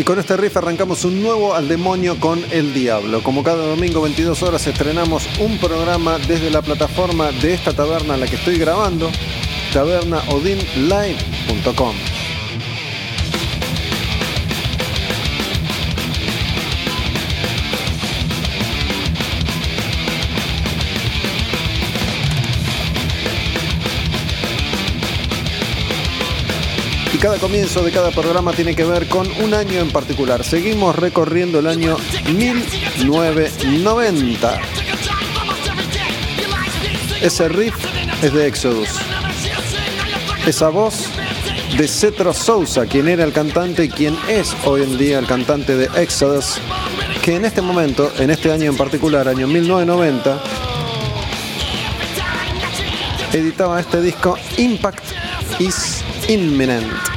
Y con este riff arrancamos un nuevo Al Demonio con el Diablo. Como cada domingo 22 horas estrenamos un programa desde la plataforma de esta taberna en la que estoy grabando, tabernaodinlive.com. cada comienzo de cada programa tiene que ver con un año en particular. Seguimos recorriendo el año 1990. Ese riff es de Exodus. Esa voz de Cetro Sousa, quien era el cantante y quien es hoy en día el cantante de Exodus, que en este momento, en este año en particular, año 1990, editaba este disco Impact is Imminent.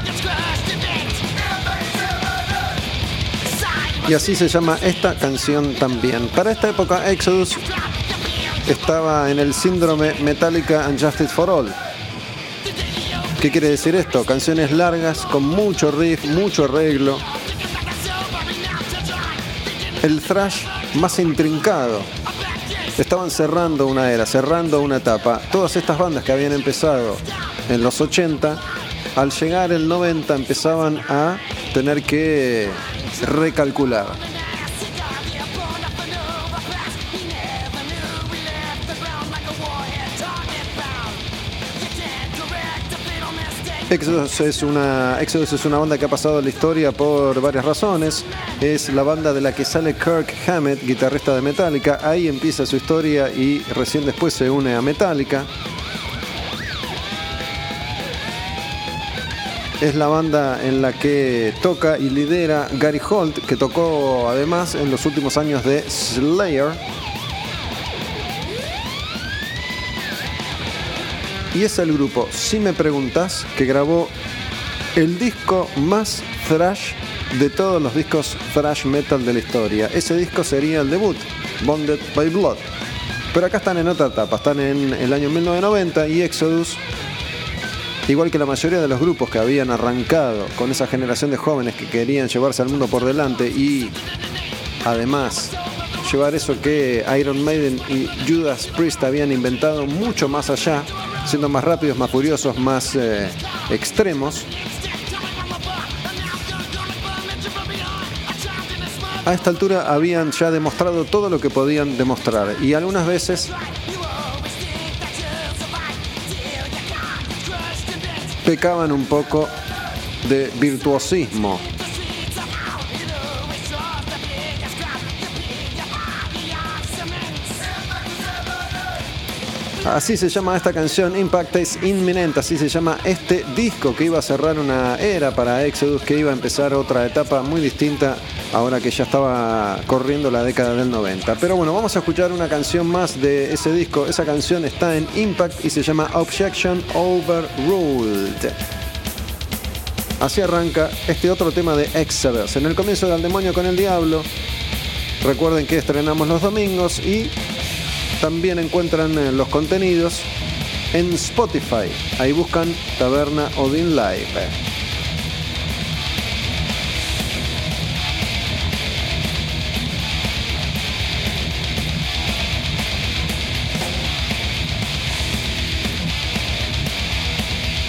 Y así se llama esta canción también. Para esta época, Exodus estaba en el síndrome Metallica and Justice for All. ¿Qué quiere decir esto? Canciones largas con mucho riff, mucho arreglo. El thrash más intrincado. Estaban cerrando una era, cerrando una etapa. Todas estas bandas que habían empezado en los 80, al llegar el 90 empezaban a tener que recalcular. Exodus es, una, Exodus es una banda que ha pasado la historia por varias razones. Es la banda de la que sale Kirk Hammett, guitarrista de Metallica. Ahí empieza su historia y recién después se une a Metallica. Es la banda en la que toca y lidera Gary Holt, que tocó además en los últimos años de Slayer. Y es el grupo, si me preguntas, que grabó el disco más thrash de todos los discos thrash metal de la historia. Ese disco sería el debut, Bonded by Blood. Pero acá están en otra etapa, están en el año 1990 y Exodus Igual que la mayoría de los grupos que habían arrancado con esa generación de jóvenes que querían llevarse al mundo por delante y además llevar eso que Iron Maiden y Judas Priest habían inventado mucho más allá, siendo más rápidos, más furiosos, más eh, extremos. A esta altura habían ya demostrado todo lo que podían demostrar y algunas veces pecaban un poco de virtuosismo. Así se llama esta canción, Impact is Inminente, así se llama este disco que iba a cerrar una era para Exodus, que iba a empezar otra etapa muy distinta ahora que ya estaba corriendo la década del 90. Pero bueno, vamos a escuchar una canción más de ese disco. Esa canción está en Impact y se llama Objection Overruled. Así arranca este otro tema de Exodus. En el comienzo del demonio con el diablo. Recuerden que estrenamos los domingos y también encuentran eh, los contenidos en Spotify. Ahí buscan Taberna Odin Live.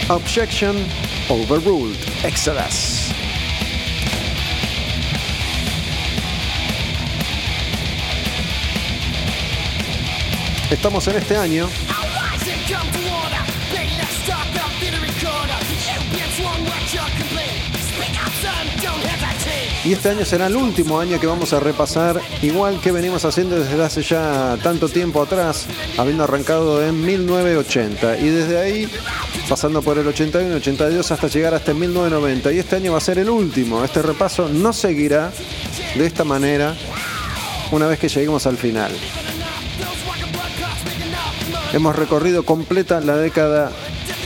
Objection overruled. Exodus. Estamos en este año Y este año será el último año que vamos a repasar, igual que venimos haciendo desde hace ya tanto tiempo atrás, habiendo arrancado en 1980. Y desde ahí, pasando por el 81, 82 hasta llegar hasta 1990. Y este año va a ser el último. Este repaso no seguirá de esta manera una vez que lleguemos al final. Hemos recorrido completa la década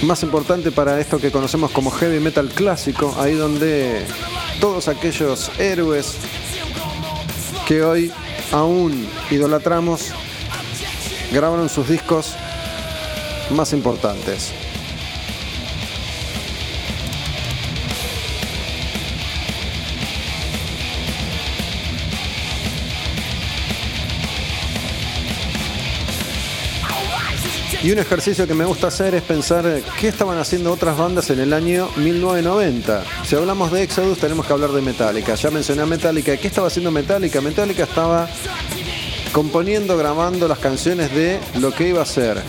más importante para esto que conocemos como heavy metal clásico, ahí donde todos aquellos héroes que hoy aún idolatramos grabaron sus discos más importantes. Y un ejercicio que me gusta hacer es pensar qué estaban haciendo otras bandas en el año 1990. Si hablamos de Exodus tenemos que hablar de Metallica. Ya mencioné a Metallica. ¿Qué estaba haciendo Metallica? Metallica estaba componiendo, grabando las canciones de lo que iba a ser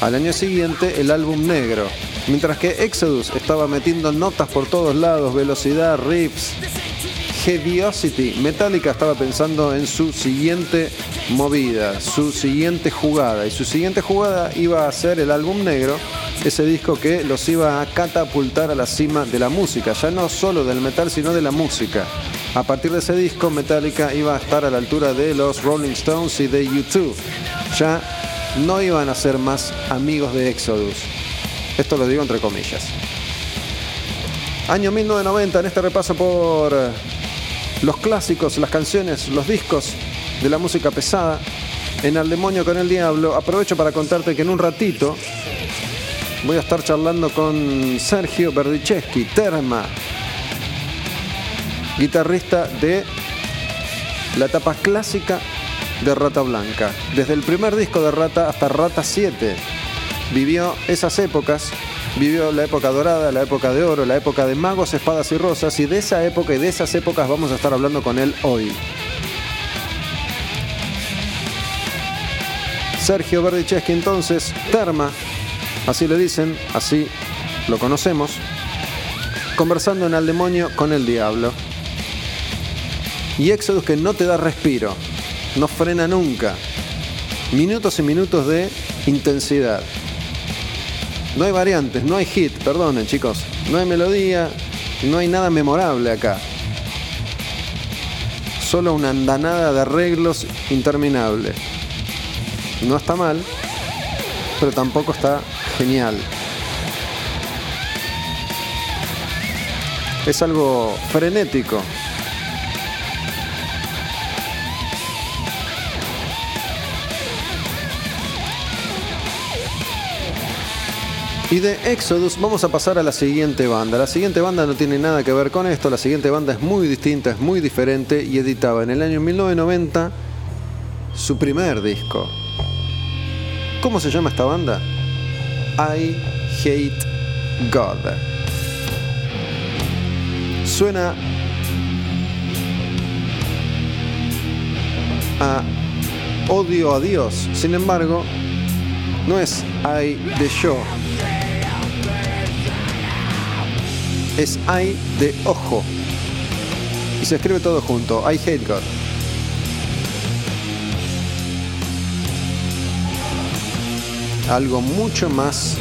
al año siguiente el álbum negro. Mientras que Exodus estaba metiendo notas por todos lados, velocidad, riffs, Heaviosity. Metallica estaba pensando en su siguiente movida, su siguiente jugada. Y su siguiente jugada iba a ser el álbum negro, ese disco que los iba a catapultar a la cima de la música, ya no solo del metal, sino de la música. A partir de ese disco, Metallica iba a estar a la altura de los Rolling Stones y de YouTube. Ya no iban a ser más amigos de Exodus. Esto lo digo entre comillas. Año 1990, en este repaso por los clásicos, las canciones, los discos de la música pesada en Al Demonio con el Diablo. Aprovecho para contarte que en un ratito voy a estar charlando con Sergio Berdicheschi, Terma, guitarrista de la etapa clásica de Rata Blanca. Desde el primer disco de Rata hasta Rata 7 vivió esas épocas vivió la época dorada, la época de oro, la época de magos, espadas y rosas, y de esa época y de esas épocas vamos a estar hablando con él hoy. Sergio Verdicheschi entonces, Terma, así le dicen, así lo conocemos, conversando en el demonio con el diablo. Y Éxodo que no te da respiro, no frena nunca. Minutos y minutos de intensidad. No hay variantes, no hay hit, perdonen chicos. No hay melodía, no hay nada memorable acá. Solo una andanada de arreglos interminable. No está mal, pero tampoco está genial. Es algo frenético, Y de Exodus vamos a pasar a la siguiente banda. La siguiente banda no tiene nada que ver con esto, la siguiente banda es muy distinta, es muy diferente y editaba en el año 1990 su primer disco. ¿Cómo se llama esta banda? I Hate God. Suena a odio a Dios. Sin embargo, no es I de yo, es I de ojo. Y se escribe todo junto. I hate God. Algo mucho más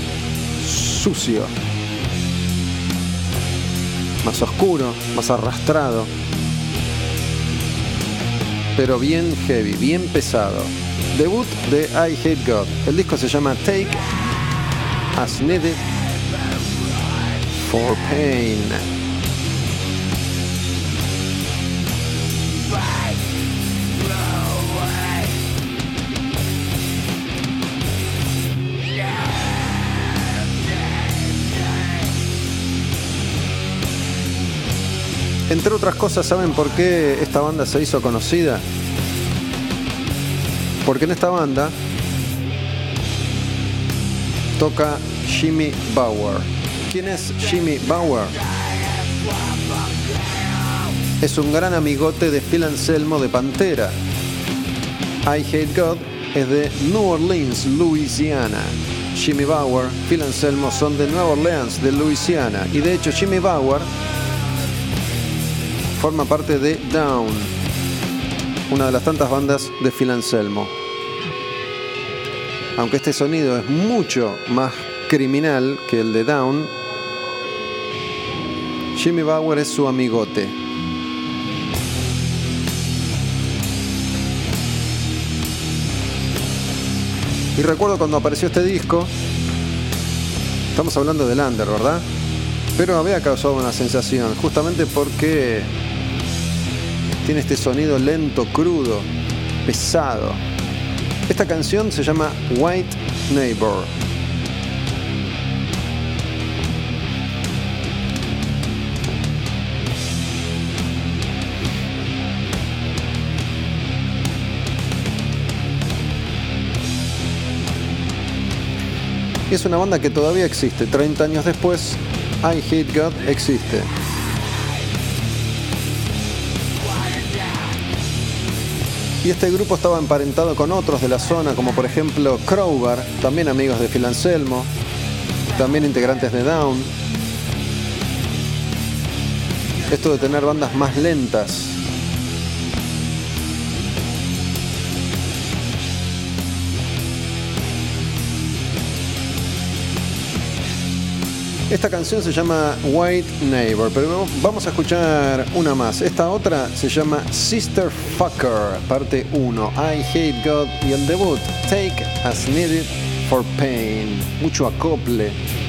sucio. Más oscuro, más arrastrado. Pero bien heavy, bien pesado. Debut de I Hate God. El disco se llama Take As Needed for Pain. Entre otras cosas, ¿saben por qué esta banda se hizo conocida? Porque en esta banda toca Jimmy Bauer. ¿Quién es Jimmy Bauer? Es un gran amigote de Phil Anselmo de Pantera. I Hate God es de New Orleans, Louisiana. Jimmy Bauer, Phil Anselmo son de Nueva Orleans, de Louisiana. Y de hecho Jimmy Bauer forma parte de Down, una de las tantas bandas de Phil Anselmo. Aunque este sonido es mucho más criminal que el de Down, Jimmy Bauer es su amigote. Y recuerdo cuando apareció este disco, estamos hablando del Under, ¿verdad? Pero había causado una sensación, justamente porque tiene este sonido lento, crudo, pesado. Esta canción se llama White Neighbor. Es una banda que todavía existe. 30 años después, I Hate God existe. Y este grupo estaba emparentado con otros de la zona, como por ejemplo Crowbar, también amigos de Phil Anselmo, también integrantes de Down. Esto de tener bandas más lentas. Esta canción se llama White Neighbor, pero vamos a escuchar una más. Esta otra se llama Sister Fucker, parte 1. I Hate God y el debut, Take as Needed for Pain. Mucho acople.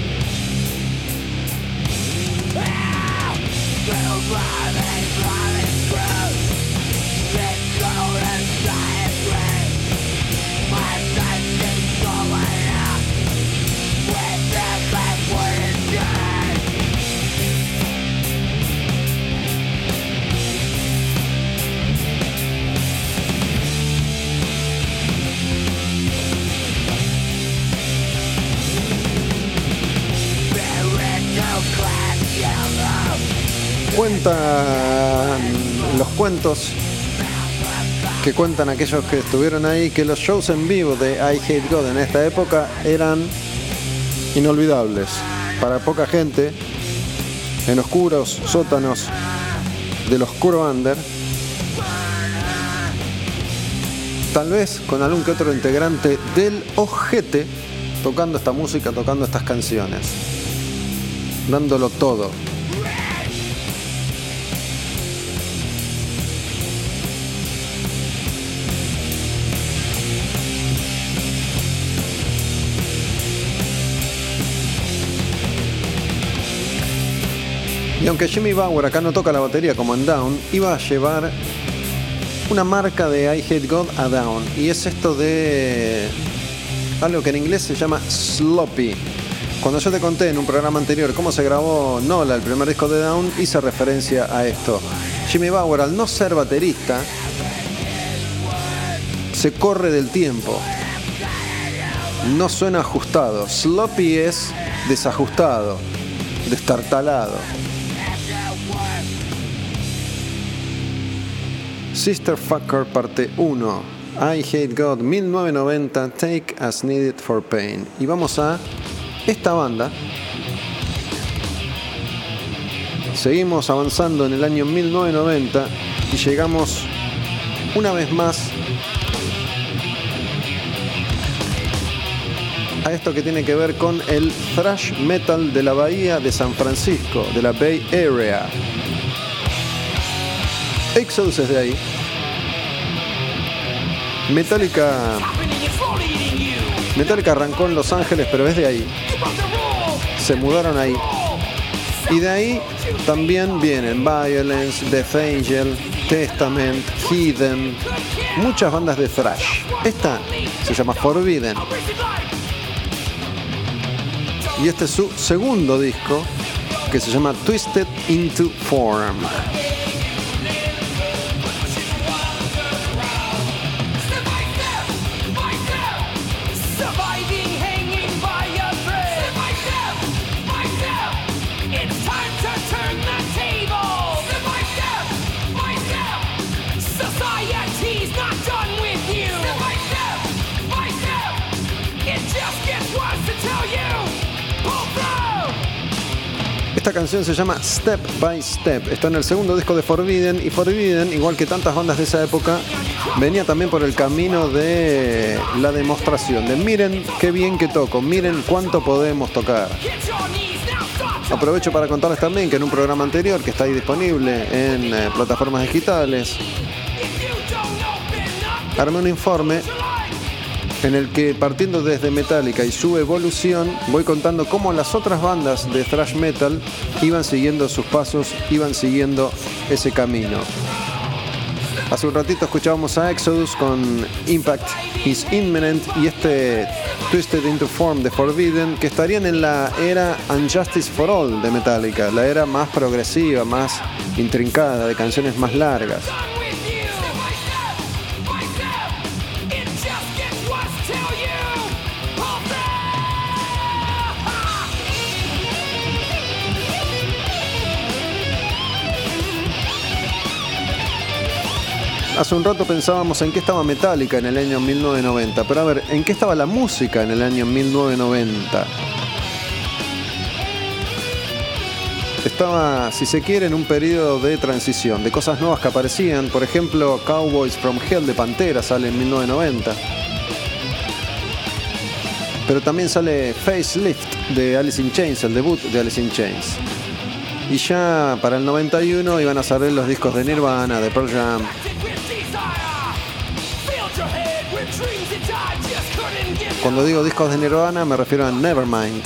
Los cuentos que cuentan aquellos que estuvieron ahí que los shows en vivo de I Hate God en esta época eran inolvidables para poca gente en oscuros sótanos del oscuro under tal vez con algún que otro integrante del ojete tocando esta música, tocando estas canciones, dándolo todo. Y aunque Jimmy Bauer acá no toca la batería como en Down, iba a llevar una marca de I Hate God a Down. Y es esto de algo que en inglés se llama sloppy. Cuando yo te conté en un programa anterior cómo se grabó Nola, el primer disco de Down, hice referencia a esto. Jimmy Bauer, al no ser baterista, se corre del tiempo. No suena ajustado. Sloppy es desajustado, destartalado. Sister Fucker parte 1. I Hate God 1990 Take as Needed for Pain. Y vamos a esta banda. Seguimos avanzando en el año 1990 y llegamos una vez más a esto que tiene que ver con el thrash metal de la bahía de San Francisco, de la Bay Area. Exodus es de ahí. Metallica. Metallica arrancó en Los Ángeles, pero es de ahí. Se mudaron ahí. Y de ahí también vienen Violence, Death Angel, Testament, Hidden, muchas bandas de thrash. Esta se llama Forbidden. Y este es su segundo disco que se llama Twisted into Form. Esta canción se llama Step by Step. Está en el segundo disco de Forbidden y Forbidden, igual que tantas bandas de esa época, venía también por el camino de la demostración, de miren qué bien que toco, miren cuánto podemos tocar. Aprovecho para contarles también que en un programa anterior que está ahí disponible en eh, plataformas digitales, armé un informe en el que partiendo desde Metallica y su evolución, voy contando cómo las otras bandas de thrash metal iban siguiendo sus pasos, iban siguiendo ese camino. Hace un ratito escuchábamos a Exodus con Impact is Imminent y este Twisted into Form de Forbidden que estarían en la era Unjustice for All de Metallica, la era más progresiva, más intrincada, de canciones más largas. Hace un rato pensábamos en qué estaba Metallica en el año 1990, pero a ver, ¿en qué estaba la música en el año 1990? Estaba, si se quiere, en un periodo de transición, de cosas nuevas que aparecían. Por ejemplo, Cowboys from Hell de Pantera sale en 1990. Pero también sale Facelift de Alice in Chains, el debut de Alice in Chains. Y ya para el 91 iban a salir los discos de Nirvana, de Pearl Jam, Cuando digo discos de Nirvana me refiero a Nevermind.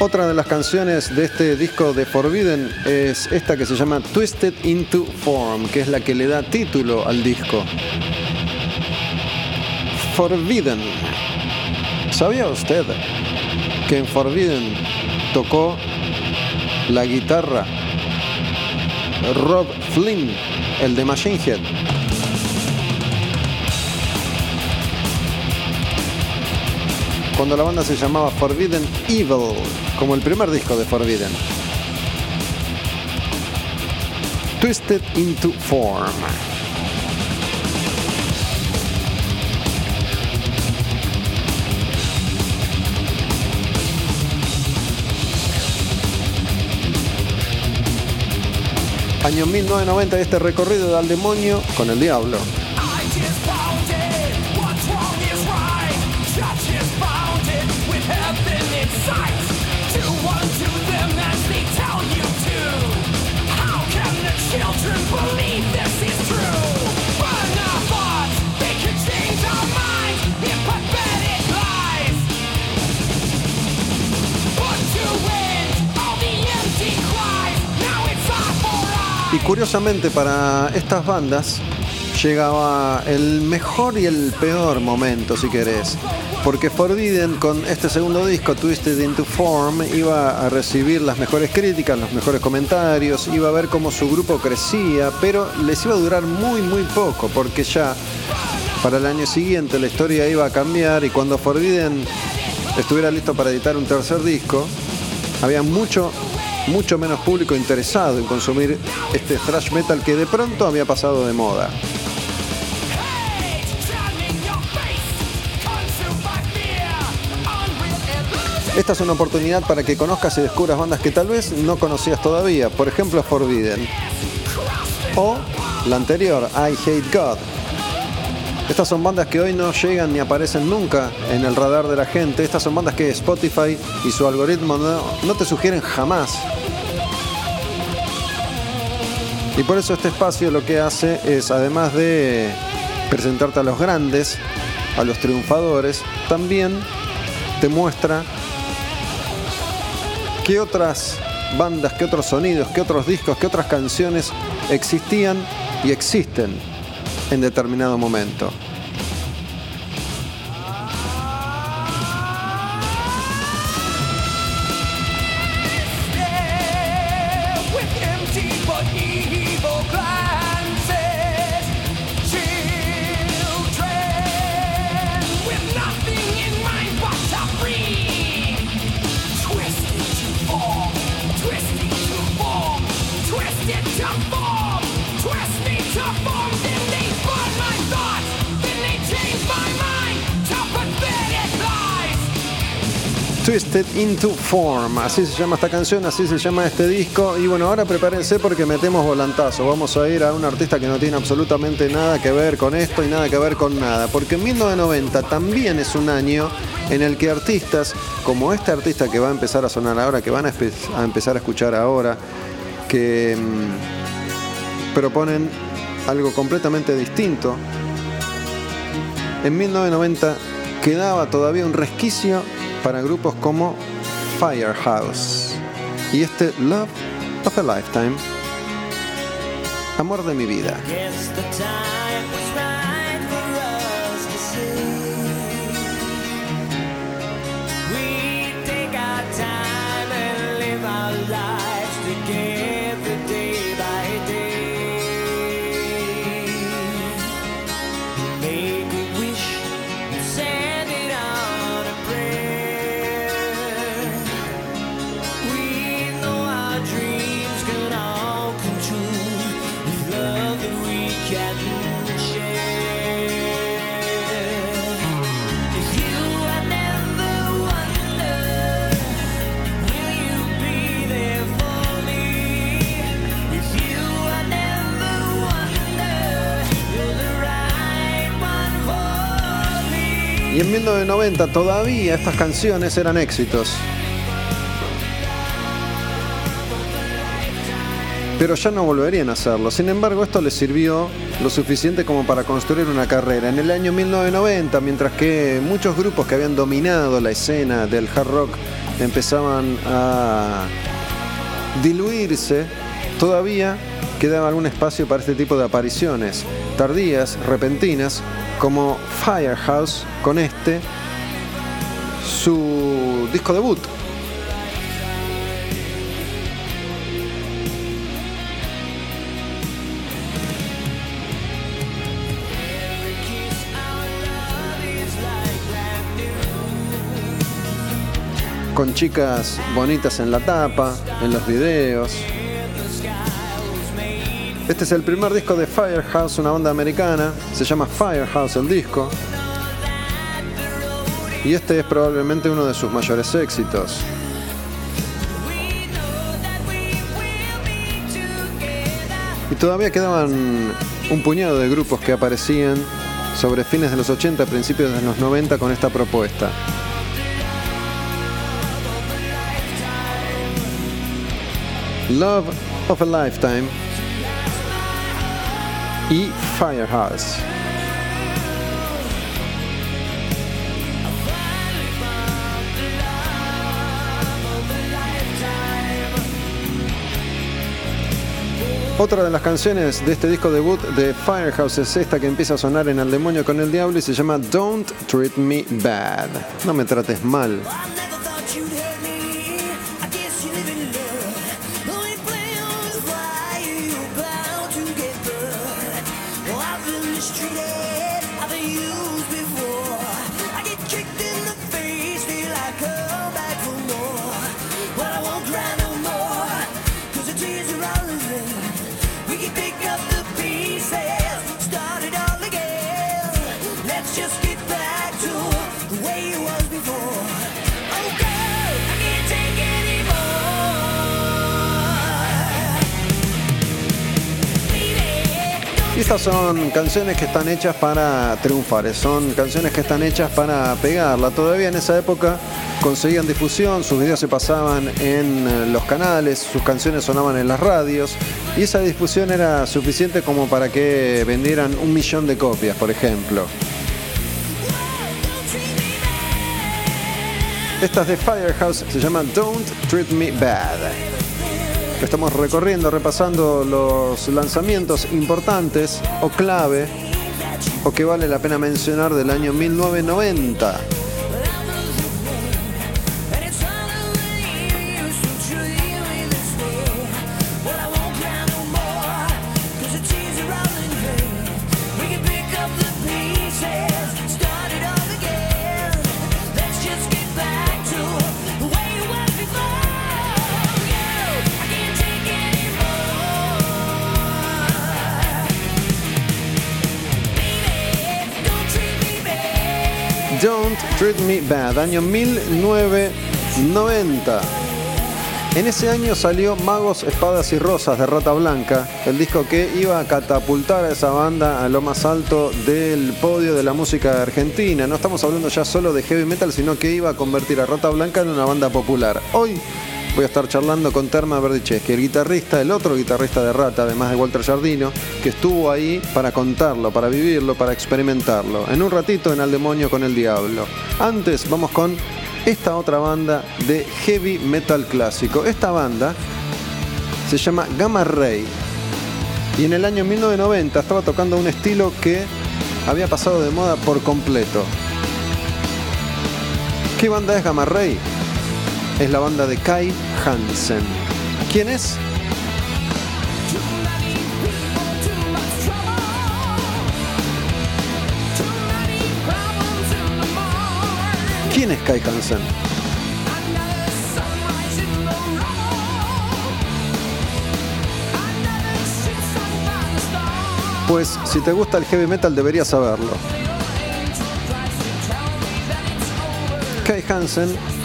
Otra de las canciones de este disco de Forbidden es esta que se llama Twisted into Form, que es la que le da título al disco. Forbidden. ¿Sabía usted que en Forbidden tocó la guitarra Rob Flynn, el de Machine Head. Cuando la banda se llamaba Forbidden Evil, como el primer disco de Forbidden. Twisted into Form. Año 1990, este recorrido al demonio con el diablo. Y curiosamente para estas bandas llegaba el mejor y el peor momento, si querés. Porque Forbidden con este segundo disco, Twisted into Form, iba a recibir las mejores críticas, los mejores comentarios, iba a ver cómo su grupo crecía, pero les iba a durar muy muy poco, porque ya para el año siguiente la historia iba a cambiar y cuando Forbidden estuviera listo para editar un tercer disco, había mucho mucho menos público interesado en consumir este thrash metal que de pronto había pasado de moda. Esta es una oportunidad para que conozcas y descubras bandas que tal vez no conocías todavía, por ejemplo Forbidden. O la anterior, I Hate God. Estas son bandas que hoy no llegan ni aparecen nunca en el radar de la gente. Estas son bandas que Spotify y su algoritmo no, te sugieren jamás y por eso este espacio lo que hace es, además de presentarte a los grandes, a los triunfadores, también te muestra qué otras bandas, qué otros sonidos, qué otros discos, qué otras canciones existían y existen en determinado momento. Into Form. Así se llama esta canción, así se llama este disco. Y bueno, ahora prepárense porque metemos volantazo. Vamos a ir a un artista que no tiene absolutamente nada que ver con esto y nada que ver con nada. Porque en 1990 también es un año en el que artistas, como este artista que va a empezar a sonar ahora, que van a, empezar a escuchar ahora, que mm, proponen algo completamente distinto. En 1990 quedaba todavía un resquicio para grupos como Firehouse. Y este Love of a Lifetime, Amor de mi vida. 1990 todavía estas canciones eran éxitos. Pero ya no volverían a hacerlo. Sin embargo, esto les sirvió lo suficiente como para construir una carrera. En el año 1990, mientras que muchos grupos que habían dominado la escena del hard rock empezaban a diluirse, todavía quedaba algún espacio para este tipo de apariciones, tardías, repentinas, como Firehouse con este, su disco debut. Con chicas bonitas en la tapa, en los videos. Este es el primer disco de Firehouse, una banda americana. Se llama Firehouse el disco. Y este es probablemente uno de sus mayores éxitos. Y todavía quedaban un puñado de grupos que aparecían sobre fines de los 80, principios de los 90 con esta propuesta. Love of a Lifetime y Firehouse. Otra de las canciones de este disco debut de Firehouse es esta que empieza a sonar en El Demonio con el Diablo y se llama Don't Treat Me Bad. No me trates mal. Estas son canciones que están hechas para triunfar, son canciones que están hechas para pegarla. Todavía en esa época conseguían difusión, sus videos se pasaban en eh, los canales, sus canciones sonaban en las radios y esa difusión era suficiente como para que vendieran un millón de copias, por ejemplo. Estas de Firehouse se llaman Don't Treat Me Bad. Estamos recorriendo, repasando los lanzamientos importantes o clave o que vale la pena mencionar del año 1990. Año 1990. 90. En ese año salió Magos, Espadas y Rosas de Rata Blanca, el disco que iba a catapultar a esa banda a lo más alto del podio de la música argentina. No estamos hablando ya solo de heavy metal, sino que iba a convertir a Rata Blanca en una banda popular. Hoy voy a estar charlando con Terma Verdicheski, el guitarrista, el otro guitarrista de Rata, además de Walter Jardino, que estuvo ahí para contarlo, para vivirlo, para experimentarlo. En un ratito en Al Demonio con el Diablo. Antes vamos con esta otra banda de heavy metal clásico. Esta banda se llama Gamma Ray y en el año 1990 estaba tocando un estilo que había pasado de moda por completo. ¿Qué banda es Gamma Ray? Es la banda de Kai Hansen. ¿Quién es? ¿Quién es Kai Hansen? Pues si te gusta el heavy metal deberías saberlo. Kai Hansen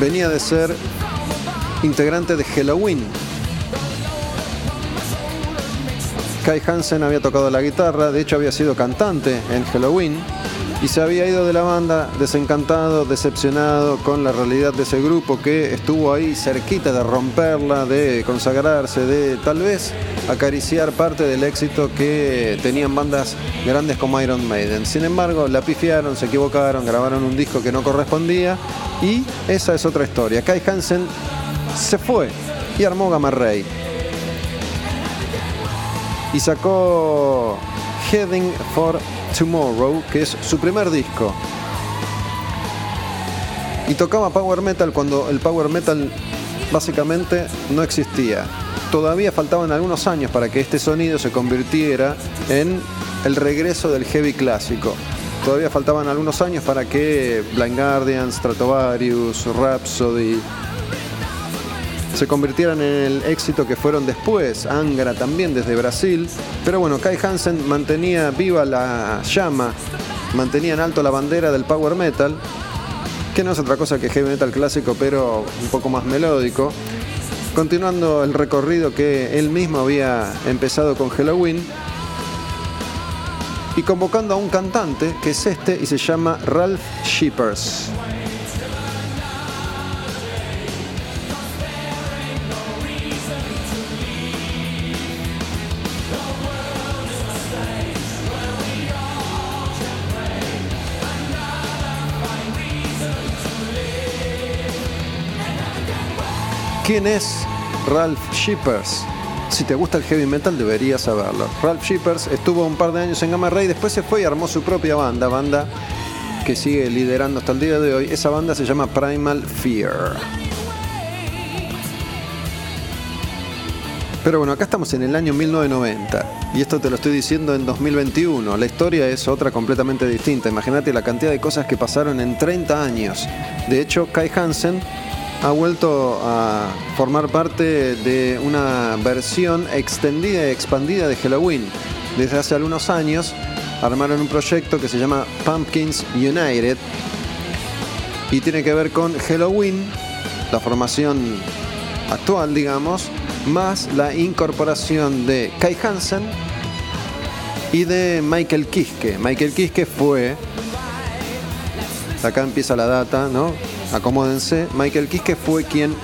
venía de ser integrante de Halloween. Kai Hansen había tocado la guitarra, de hecho había sido cantante en Halloween y se había ido de la banda desencantado, decepcionado con la realidad de ese grupo que estuvo ahí cerquita de romperla, de consagrarse, de tal vez acariciar parte del éxito que tenían bandas grandes como Iron Maiden. Sin embargo, la pifiaron, se equivocaron, grabaron un disco que no correspondía y esa es otra historia. Kai Hansen se fue y armó Gamma Ray. Y sacó Heading for Tomorrow, que es su primer disco. Y tocaba power metal cuando el power metal básicamente no existía. Todavía faltaban algunos años para que este sonido se convirtiera en el regreso del heavy clásico. Todavía faltaban algunos años para que Blind Guardian, Stratovarius, Rhapsody, se convirtieran en el éxito que fueron después, Angra también desde Brasil, pero bueno, Kai Hansen mantenía viva la llama, mantenía en alto la bandera del power metal, que no es otra cosa que heavy metal clásico, pero un poco más melódico, continuando el recorrido que él mismo había empezado con Halloween, y convocando a un cantante que es este y se llama Ralph Shippers. ¿Quién es Ralph Shippers? Si te gusta el heavy metal deberías saberlo. Ralph Shippers estuvo un par de años en Gamma Ray, después se fue y armó su propia banda, banda que sigue liderando hasta el día de hoy. Esa banda se llama Primal Fear. Pero bueno, acá estamos en el año 1990 y esto te lo estoy diciendo en 2021. La historia es otra completamente distinta. Imagínate la cantidad de cosas que pasaron en 30 años. De hecho, Kai Hansen ha vuelto a formar parte de una versión extendida y expandida de Halloween. Desde hace algunos años armaron un proyecto que se llama Pumpkins United y tiene que ver con Halloween, la formación actual, digamos, más la incorporación de Kai Hansen y de Michael Kiske. Michael Kiske fue, acá empieza la data, ¿no? Acomódense, Michael Kiske fue quien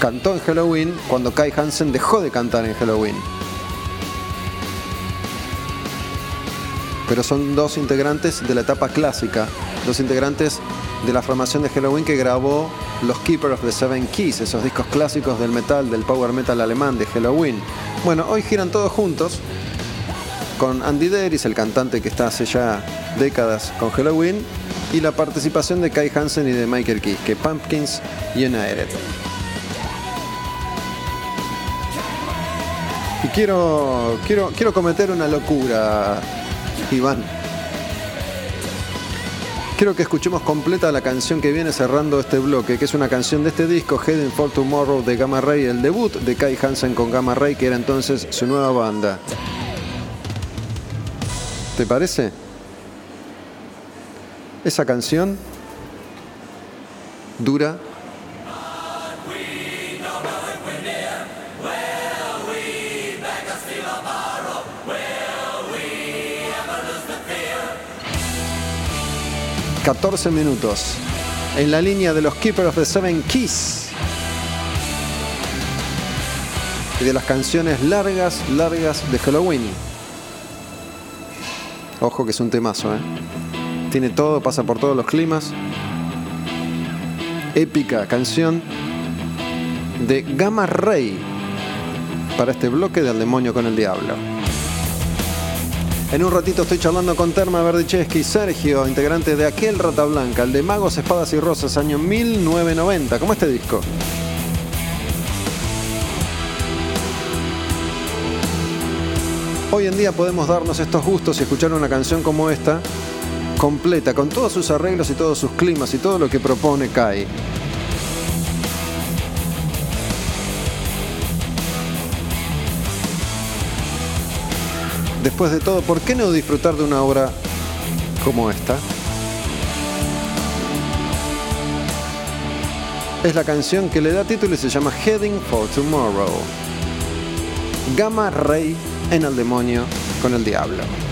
cantó en Halloween cuando Kai Hansen dejó de cantar en Halloween. Pero son dos integrantes de la etapa clásica, dos integrantes de la formación de Halloween que grabó los Keeper of the Seven Keys, esos discos clásicos del metal, del power metal alemán de Halloween. Bueno, hoy giran todos juntos con Andy Deris, el cantante que está hace ya décadas con Halloween, y la participación de Kai Hansen y de Michael que Pumpkins United. Y quiero, quiero, quiero cometer una locura, Iván. Quiero que escuchemos completa la canción que viene cerrando este bloque, que es una canción de este disco, Heading for Tomorrow de Gamma Ray, el debut de Kai Hansen con Gamma Ray, que era entonces su nueva banda. ¿Te parece? Esa canción dura ...14 minutos... ...en la línea de los Keeper of the Seven Keys... ...y de las canciones largas, largas de Halloween... Ojo que es un temazo, ¿eh? Tiene todo, pasa por todos los climas. Épica canción de Gamma Ray para este bloque del demonio con el diablo. En un ratito estoy charlando con Terma Verdicheschi, Sergio, integrante de aquel Rata Blanca, el de Magos, Espadas y Rosas, año 1990. ¿Cómo este disco? Hoy en día podemos darnos estos gustos y escuchar una canción como esta, completa, con todos sus arreglos y todos sus climas y todo lo que propone Kai. Después de todo, ¿por qué no disfrutar de una obra como esta? Es la canción que le da título y se llama Heading for Tomorrow. Gamma Ray en el demonio con el diablo.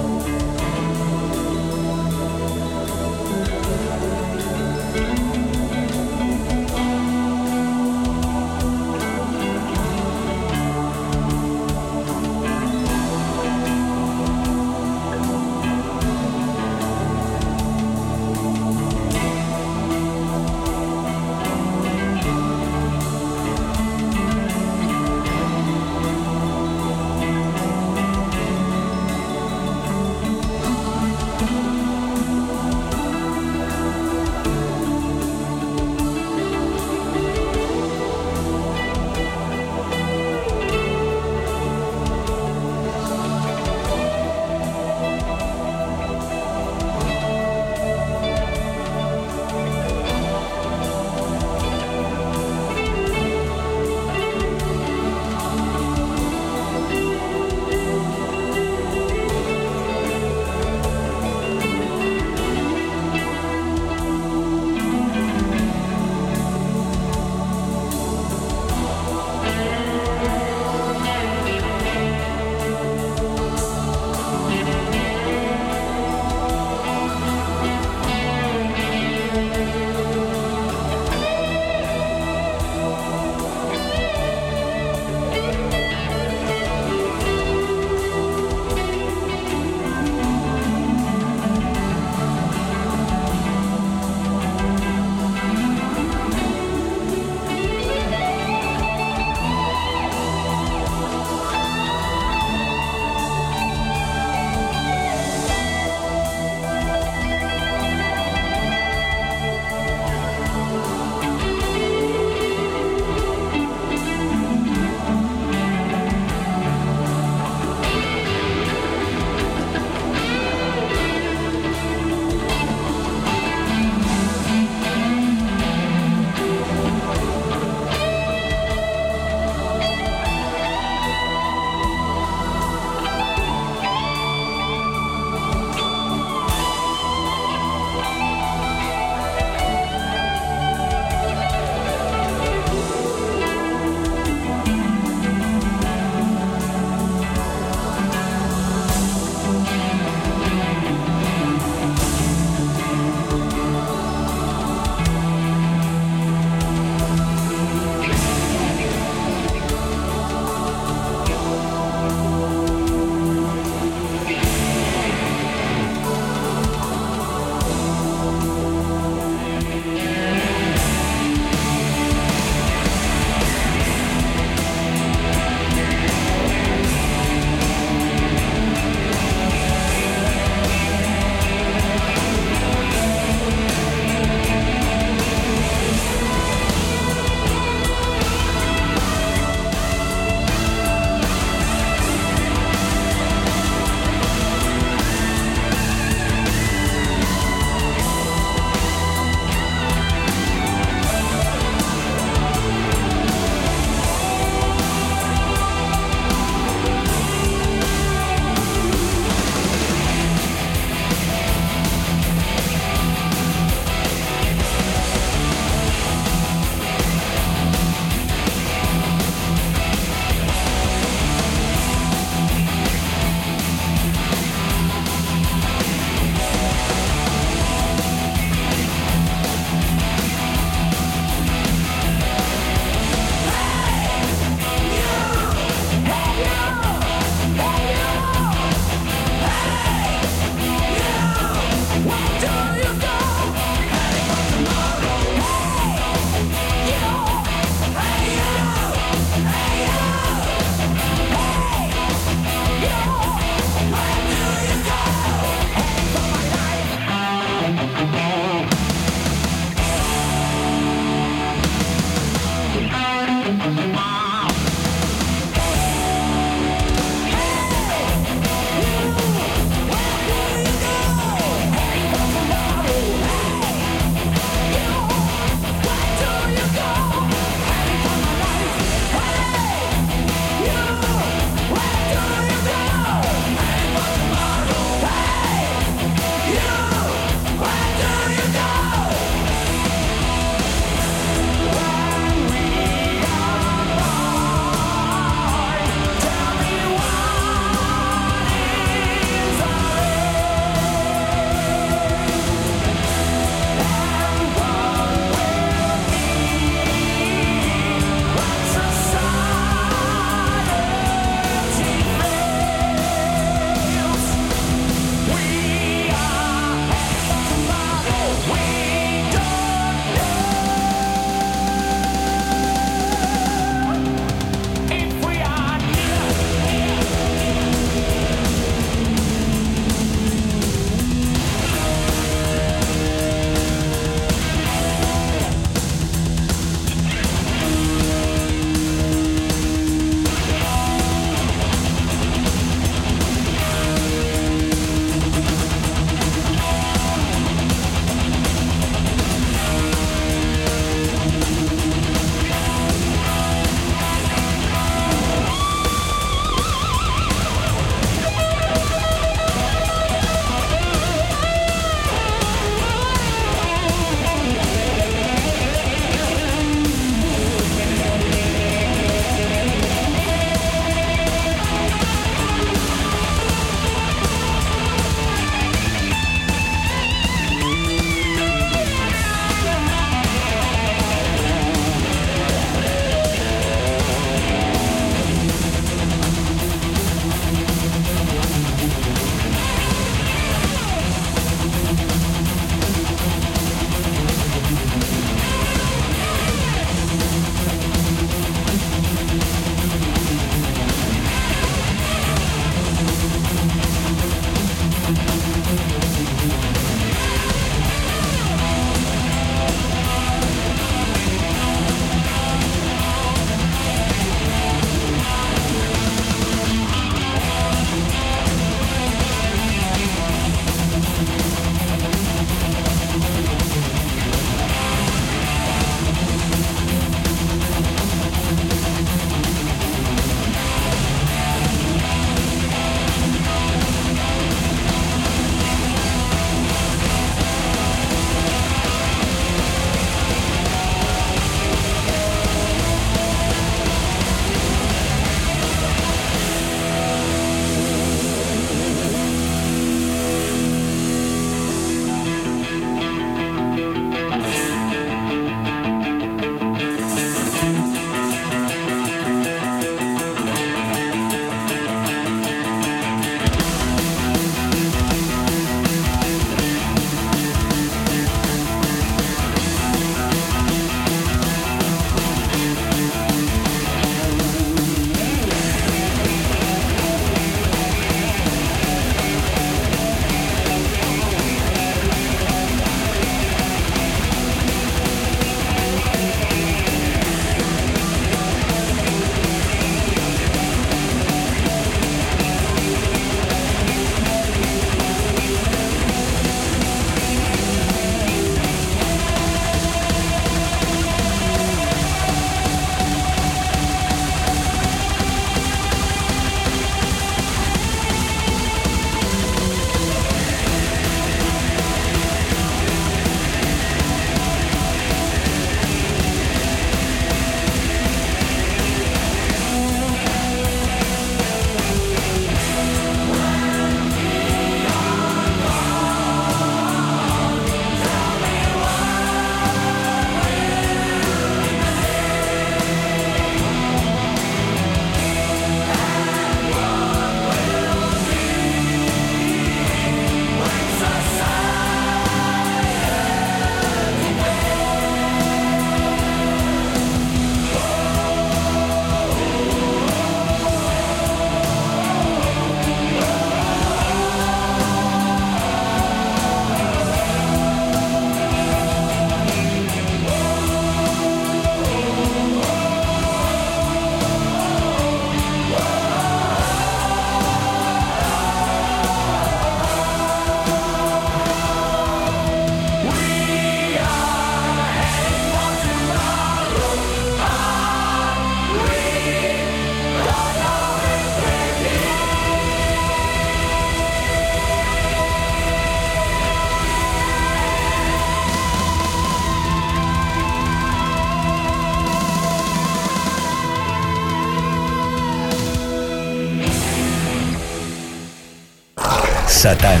Satán.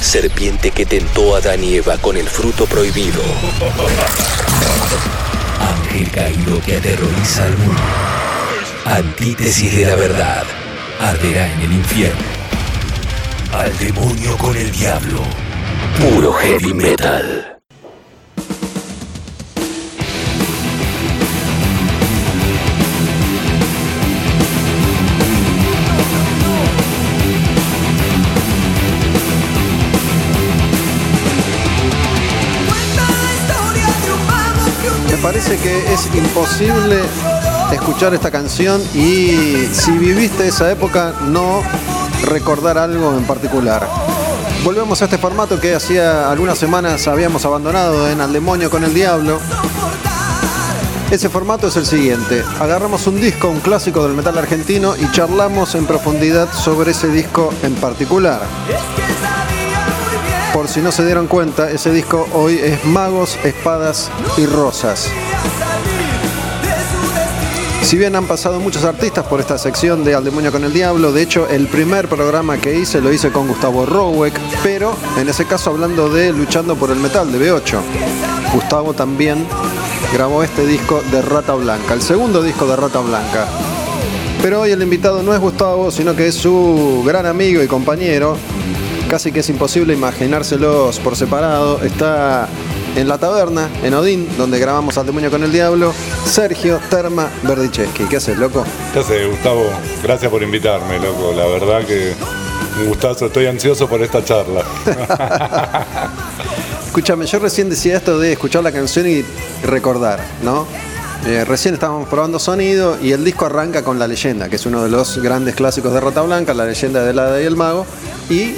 Serpiente que tentó a Adán y Eva con el fruto prohibido. Ángel caído que aterroriza al mundo. Antítesis de la verdad. Arderá en el infierno. Al demonio con el diablo. Puro heavy metal. Que es imposible escuchar esta canción y si viviste esa época no recordar algo en particular. Volvemos a este formato que hacía algunas semanas habíamos abandonado en Al Demonio con el Diablo. Ese formato es el siguiente. Agarramos un disco, un clásico del metal argentino y charlamos en profundidad sobre ese disco en particular. Por si no se dieron cuenta, ese disco hoy es Magos, Espadas y Rosas. Si bien han pasado muchos artistas por esta sección de Al Demonio con el Diablo, de hecho el primer programa que hice lo hice con Gustavo Rowek, pero en ese caso hablando de Luchando por el Metal de B8. Gustavo también grabó este disco de Rata Blanca, el segundo disco de Rata Blanca. Pero hoy el invitado no es Gustavo, sino que es su gran amigo y compañero, casi que es imposible imaginárselos por separado. Está en la taberna, en Odín, donde grabamos al demonio con el diablo, Sergio Terma Verdicheschi. ¿Qué haces, loco? ¿Qué haces, Gustavo? Gracias por invitarme, loco. La verdad que un gustazo, estoy ansioso por esta charla. Escúchame, yo recién decía esto de escuchar la canción y recordar, ¿no? Eh, recién estábamos probando sonido y el disco arranca con La Leyenda, que es uno de los grandes clásicos de Rata Blanca, La Leyenda de la y el Mago. Y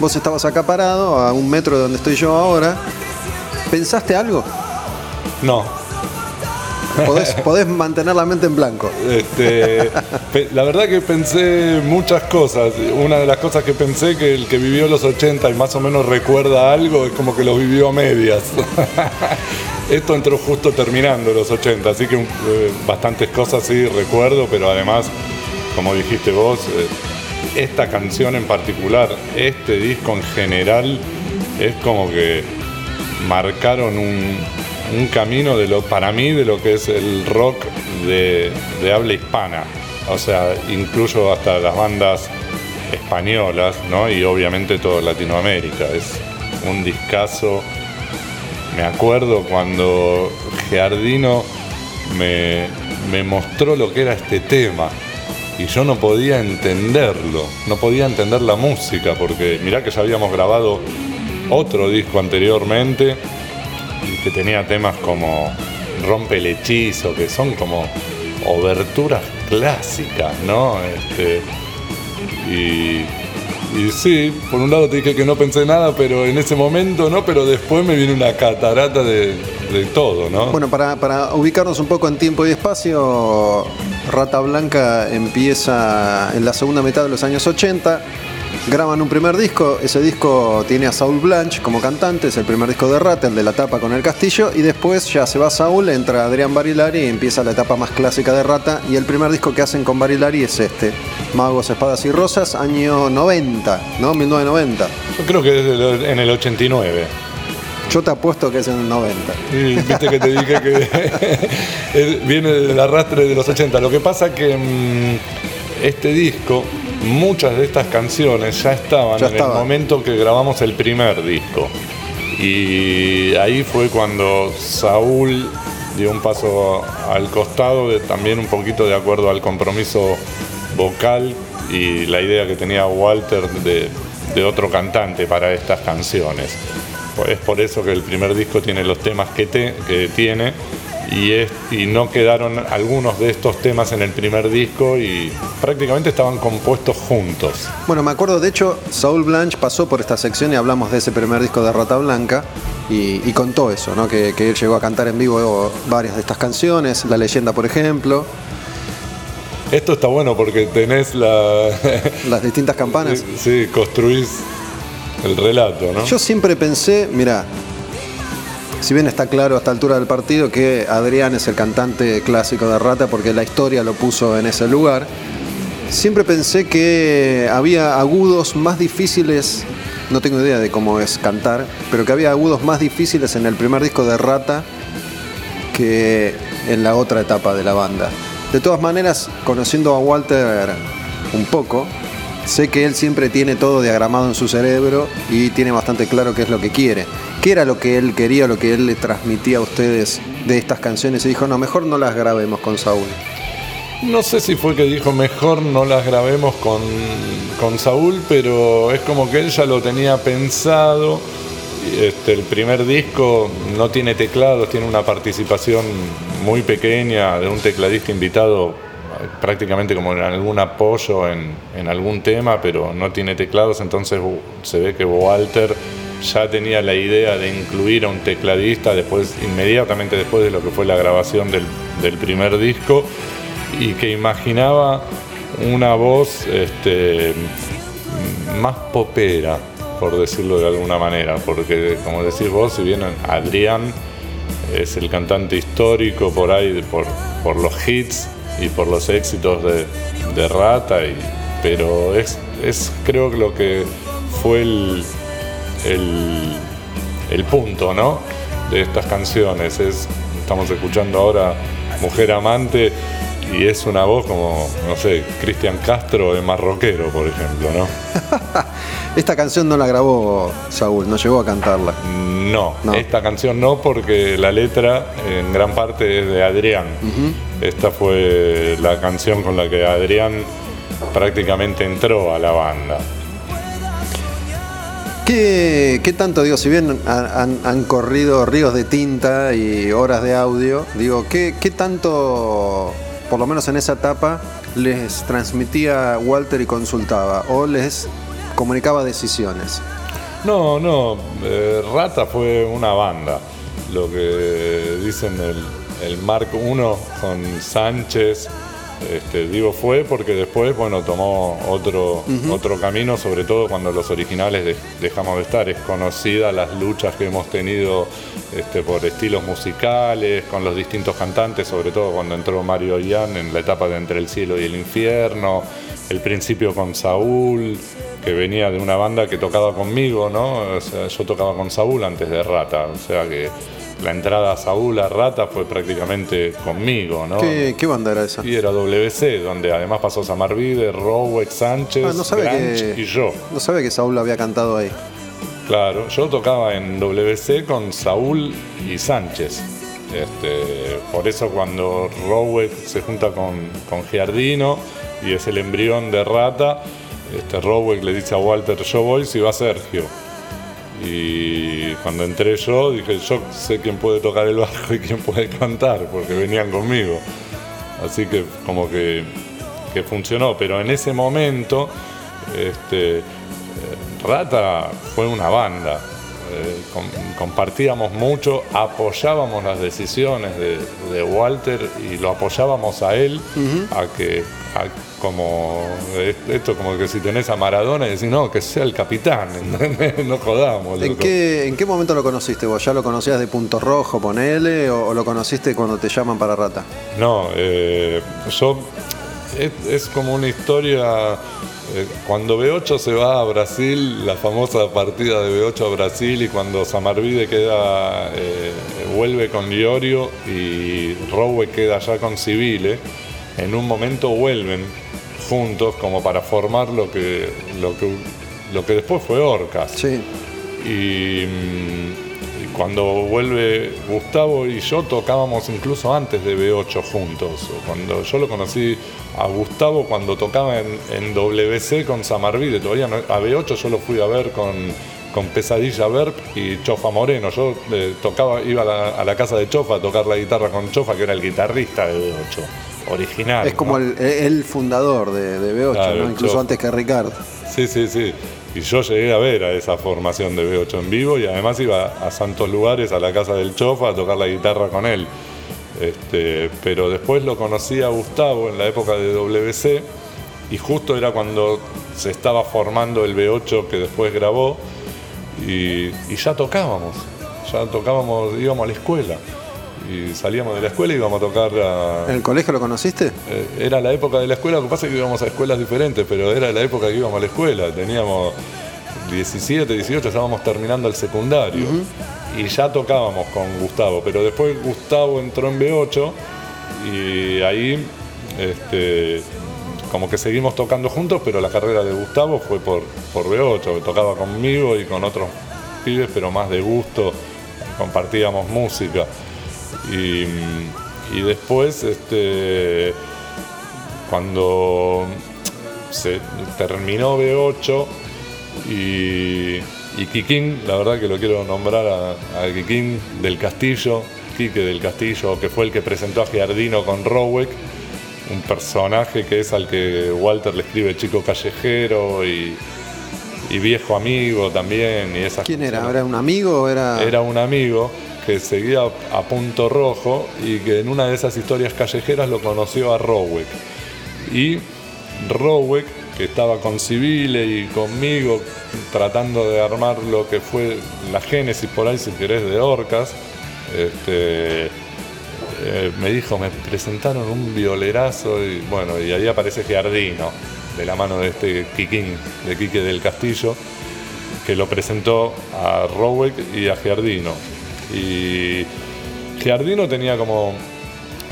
vos estabas acá parado, a un metro de donde estoy yo ahora. ¿Pensaste algo? No. Podés, mantener la mente en blanco. Este, la verdad que pensé muchas cosas. Una de las cosas que pensé que el que vivió los 80 y más o menos recuerda algo es como que lo vivió a medias. Esto entró justo terminando los 80, así que eh, bastantes cosas sí recuerdo, pero además, como dijiste vos, eh, esta canción en particular, este disco en general, es como que marcaron un, camino de lo, para mí de lo que es el rock de, habla hispana. O sea, incluyo hasta las bandas españolas, ¿no? Y obviamente todo Latinoamérica. Es un discazo. Me acuerdo cuando Giardino me, me mostró lo que era este tema y yo no podía entenderlo, no podía entender la música, porque mirá que ya habíamos grabado otro disco anteriormente que tenía temas como Rompe el hechizo, que son como oberturas clásicas, ¿no? Este, y, y sí, por un lado te dije que no pensé nada, pero en ese momento no, pero después me viene una catarata de, de todo, ¿no? Bueno, para, para ubicarnos un poco en tiempo y espacio, Rata Blanca empieza en la segunda mitad de los años 80. Graban un primer disco, ese disco tiene a Saul Blanche como cantante, es el primer disco de Rata, el de la tapa con el castillo, y después ya se va Saul, entra Adrián Barilari y empieza la etapa más clásica de Rata, y el primer disco que hacen con Barilari es este, Magos, Espadas y Rosas, año 90, ¿no? 1990. Yo creo que en el 89. Yo te apuesto que es en el 90. Y viste que te dije que viene del arrastre de los 80. Lo que pasa que mm, este disco, muchas de estas canciones ya estaban en el momento que grabamos el primer disco. Y ahí fue cuando Saúl dio un paso al costado, también un poquito de acuerdo al compromiso vocal y la idea que tenía Walter de, de otro cantante para estas canciones. Es por eso que el primer disco tiene los temas que, que tiene y, es, y no quedaron algunos de estos temas en el primer disco y prácticamente estaban compuestos juntos. Bueno, me acuerdo, de hecho, Saul Blanche pasó por esta sección y hablamos de ese primer disco de Rata Blanca y, contó eso, ¿no? Que, él llegó a cantar en vivo varias de estas canciones, La leyenda, por ejemplo. Esto está bueno porque tenés la... las distintas campanas. Sí, construís el relato, ¿no? Yo siempre pensé, mira, si bien está claro a esta altura del partido que Adrián es el cantante clásico de Rata porque la historia lo puso en ese lugar, Siempre pensé que había agudos más difíciles, no tengo idea de cómo es cantar, pero que había agudos más difíciles en el primer disco de Rata que en la otra etapa de la banda. De todas maneras, conociendo a Walter un poco, sé que él siempre tiene todo diagramado en su cerebro y tiene bastante claro qué es lo que quiere. ¿Qué era lo que él quería, lo que él le transmitía a ustedes de estas canciones? Y dijo, no, mejor no las grabemos con Saúl. No sé si fue que dijo mejor no las grabemos con, con Saúl, pero es como que él ya lo tenía pensado. Este, el primer disco no tiene teclados, tiene una participación muy pequeña de un tecladista invitado prácticamente como en algún apoyo en, en, algún tema, pero no tiene teclados, entonces se ve que Walter ya tenía la idea de incluir a un tecladista después, inmediatamente después de lo que fue la grabación del, del primer disco, y que imaginaba una voz este, más popera, por decirlo de alguna manera, porque como decís vos, si bien Adrián es el cantante histórico por ahí, por, por los hits y por los éxitos de, de Rata, y, pero es, es creo que lo que fue el, el, el punto ¿no? de estas canciones. Es, estamos escuchando ahora Mujer Amante y es una voz como, no sé, Cristian Castro de Marroquero, por ejemplo, ¿no? esta canción no la grabó Saúl, no llegó a cantarla. No, esta canción no, porque la letra en gran parte es de Adrián. Esta fue la canción con la que Adrián prácticamente entró a la banda. ¿Qué, qué tanto, digo, si bien han, han, corrido ríos de tinta y horas de audio, digo, ¿qué, qué tanto por lo menos en esa etapa, les transmitía Walter y consultaba o les comunicaba decisiones? No, no, eh, Rata fue una banda. Lo que dicen el, el Mark I con Sánchez, este, digo fue porque después, bueno, tomó otro, otro camino, sobre todo cuando los originales dejamos de estar. Es conocida las luchas que hemos tenido este, por estilos musicales, con los distintos cantantes, sobre todo cuando entró Mario Ian en la etapa de Entre el Cielo y el Infierno, el principio con Saúl, que venía de una banda que tocaba conmigo, ¿no? yo tocaba con Saúl antes de Rata, o sea que la entrada a Saúl a Rata fue prácticamente conmigo, ¿no? ¿Qué, banda era esa? Y era WC, donde además pasó Samarvide, Rowex, Sánchez, ah, y yo. No sabe que Saúl había cantado ahí. Claro, yo tocaba en WC con Saúl y Sánchez. Este, por eso cuando Rowex se junta con, con Giardino y es el embrión de Rata, este, Rowex le dice a Walter, yo voy si va Sergio. Y cuando entré yo, dije, yo sé quién puede tocar el bajo y quién puede cantar, porque venían conmigo. Así que como que, funcionó. Pero en ese momento, este, Rata fue una banda. Eh, compartíamos mucho, apoyábamos las decisiones de, Walter y lo apoyábamos a él a que como esto como que si tenés a Maradona y decís no que sea el capitán no jodamos ¿En qué, ¿En qué momento lo conociste vos? ¿ya lo conocías de punto rojo ponele o, o lo conociste cuando te llaman para rata? no eh, yo es, como una historia eh, cuando B8 se va a Brasil, la famosa partida de B8 a Brasil y cuando Samarvide queda, eh, vuelve con Liorio y Rowe queda allá con Civile, en un momento vuelven juntos como para formar lo que, lo que, lo que después fue Orcas. Sí. Y, mm, cuando vuelve Gustavo y yo tocábamos incluso antes de B8 juntos. Cuando yo lo conocí a Gustavo cuando tocaba en, WC con Samarvide, todavía a B8 yo lo fui a ver con, con Pesadilla Verb y Chofa Moreno. Yo eh, tocaba, iba a la, casa de Chofa a tocar la guitarra con Chofa, que era el guitarrista de B8, original. Es como el, fundador de, B8, incluso antes que Ricardo. Sí, sí, sí. Y yo llegué a ver a esa formación de B8 en vivo y además iba a santos lugares, a la casa del Chofa, a tocar la guitarra con él. Este, pero después lo conocí a Gustavo en la época de WC y justo era cuando se estaba formando el B8 que después grabó y, ya tocábamos, ya tocábamos, íbamos a la escuela. Y salíamos de la escuela y íbamos a tocar a... ¿En el colegio lo conociste? Eh, era la época de la escuela, lo que pasa es que íbamos a escuelas diferentes, pero era la época que íbamos a la escuela. Teníamos 17, 18, estábamos terminando el secundario. Y ya tocábamos con Gustavo, pero después Gustavo entró en B8 y ahí este, como que seguimos tocando juntos, pero la carrera de Gustavo fue por, por B8, que tocaba conmigo y con otros pibes, pero más de gusto, compartíamos música. Y, y después, este, cuando se terminó B8 y, y Kikín, la verdad que lo quiero nombrar a, a Kikín del Castillo, Quique del Castillo, que fue el que presentó a Giardino con Rowek, un personaje que es al que Walter le escribe chico callejero y, y viejo amigo también. Y esas ¿Quién era? cosas. ¿Era un amigo era.? Era un amigo que seguía a punto rojo y que en una de esas historias callejeras lo conoció a Rowek. Y Rowek, que estaba con Civile y conmigo tratando de armar lo que fue la génesis por ahí, si querés, de Orcas, este, eh, me dijo, me presentaron un violerazo y bueno, y ahí aparece Giardino, de la mano de este Kikín, de Quique del Castillo, que lo presentó a Rowek y a Giardino. Y Giardino tenía como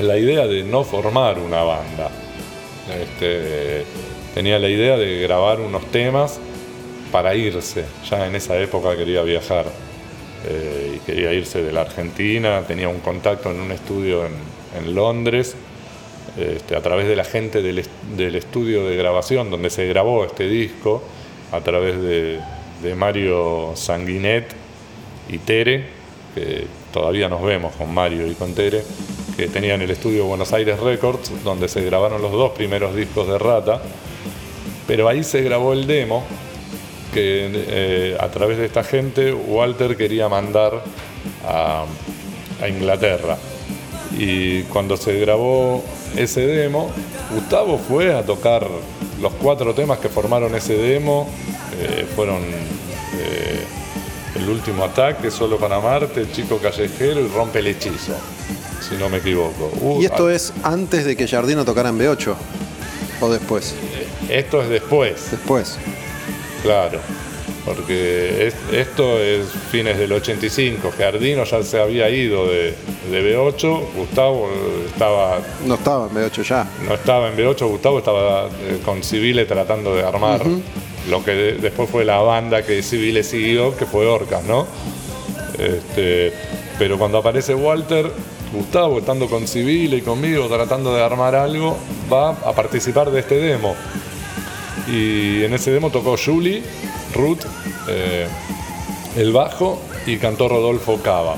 la idea de no formar una banda. Este, tenía la idea de grabar unos temas para irse. Ya en esa época quería viajar eh, y quería irse de la Argentina. Tenía un contacto en un estudio en, Londres este, a través de la gente del estudio de grabación donde se grabó este disco, a través de, de Mario Sanguinet y Tere, que todavía nos vemos con Mario y con Tere, que tenían el estudio Buenos Aires Records, donde se grabaron los dos primeros discos de Rata, pero ahí se grabó el demo que eh, a través de esta gente Walter quería mandar a, Inglaterra. Y cuando se grabó ese demo, Gustavo fue a tocar los cuatro temas que formaron ese demo. eh, fueron eh, El último ataque, Solo para Marte, El chico callejero y Rompe el hechizo, si no me equivoco. Uh, ¿Y esto ah, es antes de que Jardino tocara en B8? ¿O después? esto es después. Después. Claro, porque es- esto es fines del 85, Jardino ya se había ido de, de B8, Gustavo eh, estaba, No estaba en B8 ya. no estaba en B8, Gustavo estaba eh, con Civile tratando de armar lo que de- después fue la banda que Civile siguió, que fue Orcas, ¿no? Este, pero cuando aparece Walter, Gustavo estando con Civile y conmigo tratando de armar algo, va a participar de este demo. Y en ese demo tocó Julie, Ruth, eh, el bajo y cantó Rodolfo Cava.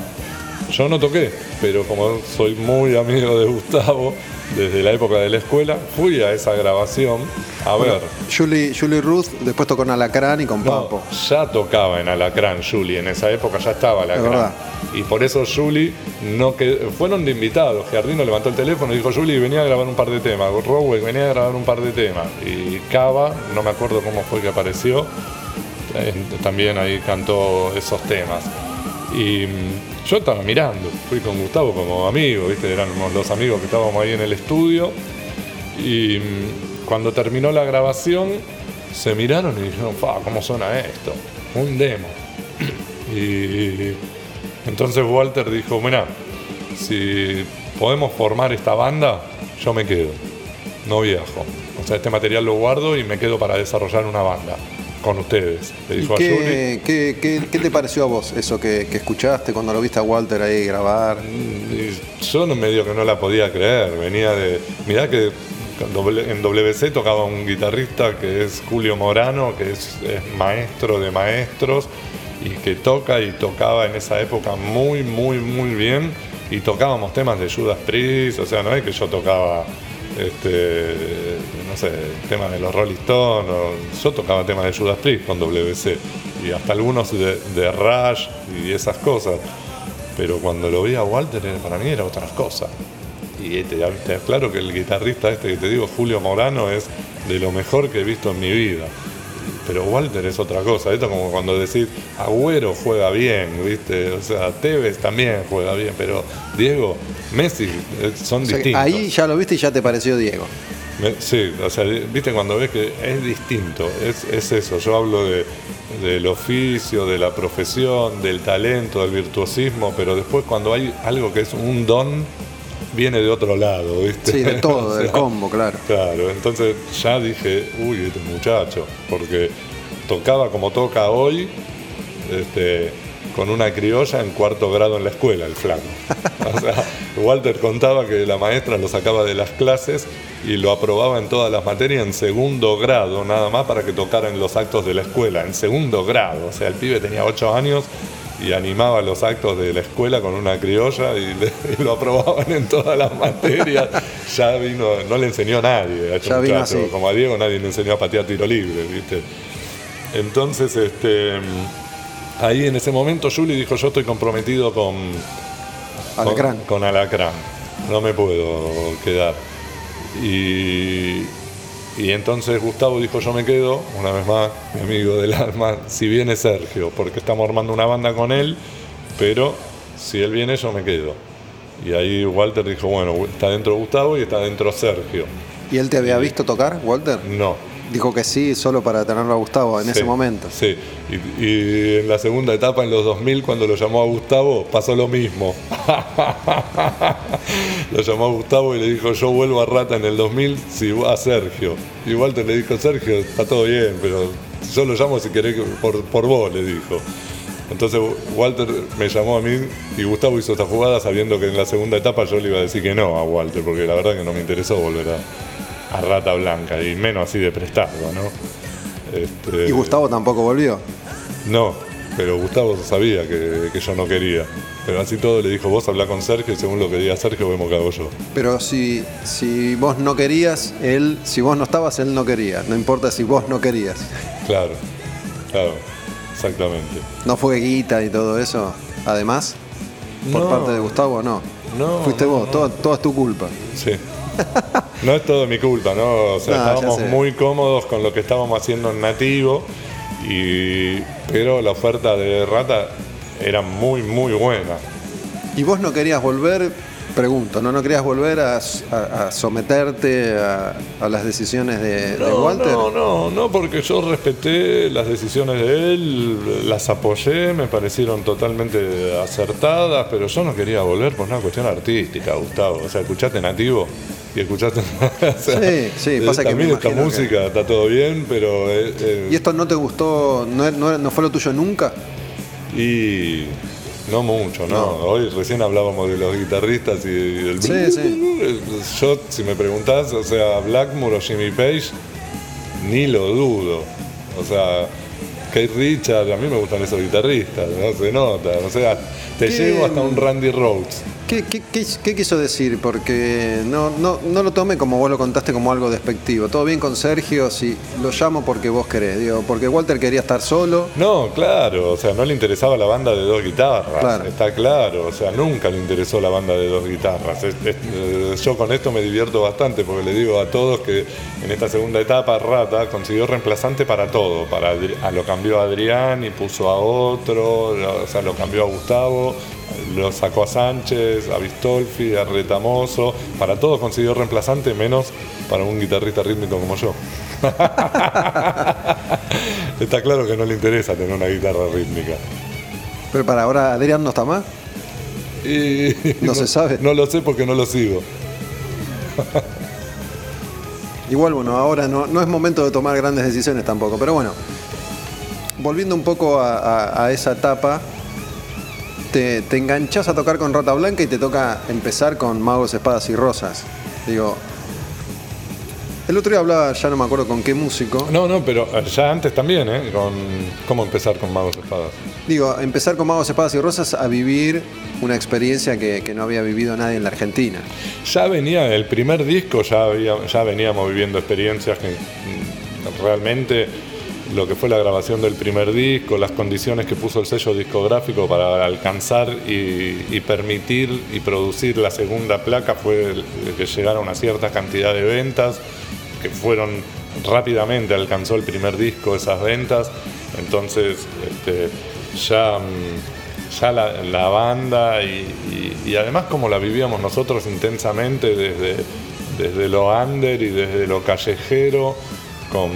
Yo no toqué, pero como soy muy amigo de Gustavo desde la época de la escuela, fui a esa grabación a ver. Julie, Julie Ruth después tocó en Alacrán y con No, Papo. ya tocaba en Alacrán Julie, en esa época ya estaba. Alacrán. Y por eso Julie no que fueron de invitados. Jardino levantó el teléfono y dijo, Julie, venía a grabar un par de temas. Rowell venía a grabar un par de temas. Y Cava, no me acuerdo cómo fue que apareció, eh, también ahí cantó esos temas. Y mm, yo estaba mirando, fui con Gustavo como amigo, ¿viste? éramos dos amigos que estábamos ahí en el estudio. Y mm, cuando terminó la grabación, se miraron y dijeron, fa, ¿cómo suena esto? Un demo. Y entonces Walter dijo, mira, si podemos formar esta banda, yo me quedo, no viajo. O sea, este material lo guardo y me quedo para desarrollar una banda con ustedes. Le ¿Y dijo a qué, qué- qué- qué te pareció a vos eso que, que escuchaste cuando lo viste a Walter ahí grabar? Y yo no medio que no la podía creer. Venía de. Mirá que en WC tocaba un guitarrista que es Julio Morano, que es, es maestro de maestros y que toca y tocaba en esa época muy, muy, muy bien. Y tocábamos temas de Judas Priest, o sea, no es que yo tocaba. Este, no sé, temas de los Rolling Stones, o- yo tocaba temas de Judas Priest con WC y hasta algunos de, de Rush y esas cosas. Pero cuando lo vi a Walter, para mí era otras cosas. Y te, te aclaro que el guitarrista este que te digo, Julio Morano, es de lo mejor que he visto en mi vida. pero Walter es otra cosa. Esto es como cuando decís, Agüero juega bien, ¿viste? O sea, Tevez también juega bien, pero Diego, Messi eh, son O sea, distintos. ahí ya lo viste y ya te pareció Diego. Sí, o sea, viste cuando ves que es distinto, es, es eso, yo hablo de, del oficio, de la profesión, del talento, del virtuosismo, pero después cuando hay algo que es un don, viene de otro lado, ¿viste? Sí, de todo, O del combo, claro. Claro, entonces ya dije, uy, este muchacho, porque tocaba como toca hoy, este, con una criolla en cuarto grado en la escuela, el flaco. O sea, Walter contaba que la maestra lo sacaba de las clases y lo aprobaba en todas las materias en segundo grado, nada más para que tocara en los actos de la escuela, en segundo grado. O sea, el pibe tenía ocho años y animaba los actos de la escuela con una criolla y, le- y lo aprobaban en todas las materias. Ya vino, no le enseñó a nadie a este Ya vino así. Como a Diego nadie le enseñó a patear tiro libre, ¿viste? Entonces, este, ahí en ese momento Juli dijo, yo estoy comprometido con, Alacrán. con, con Alacrán. No me puedo quedar. Y, y entonces Gustavo dijo, yo me quedo, una vez más, mi amigo del alma, si viene Sergio, porque estamos armando una banda con él, pero si él viene yo me quedo. Y ahí Walter dijo, bueno, está dentro Gustavo y está dentro Sergio. ¿Y él te había visto tocar, Walter? No, Dijo que sí, solo para tenerlo a Gustavo en Sí, ese momento. Sí, y, y en la segunda etapa, en los 2000, cuando lo llamó a Gustavo, pasó lo mismo. lo llamó a Gustavo y le dijo, yo vuelvo a Rata en el 2000 si va a Sergio. Y Walter le dijo, Sergio, está todo bien, pero yo lo llamo si querés que- por, por vos, le dijo. Entonces Walter me llamó a mí y Gustavo hizo esta jugada sabiendo que en la segunda etapa yo le iba a decir que no a Walter, porque la verdad que no me interesó volver a, a Rata Blanca, y menos así de prestado, ¿no? Este, ¿Y Gustavo tampoco volvió? no, pero Gustavo sabía que, que yo no quería. Pero así todo le dijo, vos habla con Sergio y según lo que diga Sergio vemos qué hago yo. Pero si, si vos no querías, él, si vos no estabas, él no quería. No importa si vos no querías. Claro, claro, exactamente. ¿No fue guita y todo eso? Además, por No. parte de Gustavo, no. No, Fuiste no, vos, no. todo, todo es tu culpa. Sí. No es todo mi culpa, ¿no? O sea, No, estábamos muy cómodos con lo que estábamos haciendo en nativo, y, pero la oferta de Rata era muy, muy buena. ¿Y vos no querías volver? Pregunto, ¿no? ¿No querías volver a, a- a someterte a, a las decisiones de, Walter? no, no, no, porque yo respeté las decisiones de él, las apoyé, me parecieron totalmente acertadas, pero yo no quería volver por una cuestión artística, Gustavo. O sea, escuchaste nativo y escuchaste. o sea, Sí, sí, pasa que también esta música está todo bien, pero. eh, eh, ¿Y esto no te gustó? ¿No, no, no fue lo tuyo nunca? y no mucho, ¿no? Hoy recién hablábamos de los guitarristas y del Sí, sí. Yo, si me preguntás, o sea, Blackmore o Jimmy Page, ni lo dudo. O sea, Kate Richard, a mí me gustan esos guitarristas, no se nota. O sea, te ¿Qué- llevo hasta un Randy Rhodes. ¿Qué, qué- qué- qué quiso decir? Porque no, no, no lo tome como vos lo contaste como algo despectivo. Todo bien con Sergio, si lo llamo porque vos querés, digo, porque Walter quería estar solo. No, claro, o sea, no le interesaba la banda de dos guitarras, Claro. está claro, o sea, nunca le interesó la banda de dos guitarras. Es- es- eh, yo con esto me divierto bastante porque le digo a todos que en esta segunda etapa Rata consiguió reemplazante para todo, para Adri- a lo cambió a Adrián y puso a otro, o sea, lo cambió a Gustavo, lo sacó a Sánchez, a Vistolfi, a Retamoso, para todos consiguió reemplazante menos para un guitarrista rítmico como yo. Está claro que no le interesa tener una guitarra rítmica. Pero para ahora Adrián no está más. Y No se sabe. No lo sé porque no lo sigo. Igual, bueno, ahora no, no es momento de tomar grandes decisiones tampoco. Pero bueno, volviendo un poco a, a- a esa etapa, te, te enganchás a tocar con Rata Blanca y te toca empezar con Magos, Espadas y Rosas. Digo, el otro día hablaba, ya no me acuerdo con qué músico. No, no, pero ya antes también, ¿eh? Con cómo empezar con Magos Espadas. Digo, empezar con Magos, Espadas y Rosas a vivir una experiencia que, que no había vivido nadie en la Argentina. Ya venía, el primer disco ya, había, ya veníamos viviendo experiencias que mm, realmente lo que fue la grabación del primer disco, las condiciones que puso el sello discográfico para alcanzar y, y permitir y producir la segunda placa fue que llegara una cierta cantidad de ventas, que fueron rápidamente alcanzó el primer disco esas ventas, entonces este, ya, mm, ya la, banda y, además como la vivíamos nosotros intensamente desde, desde lo under y desde lo callejero, con,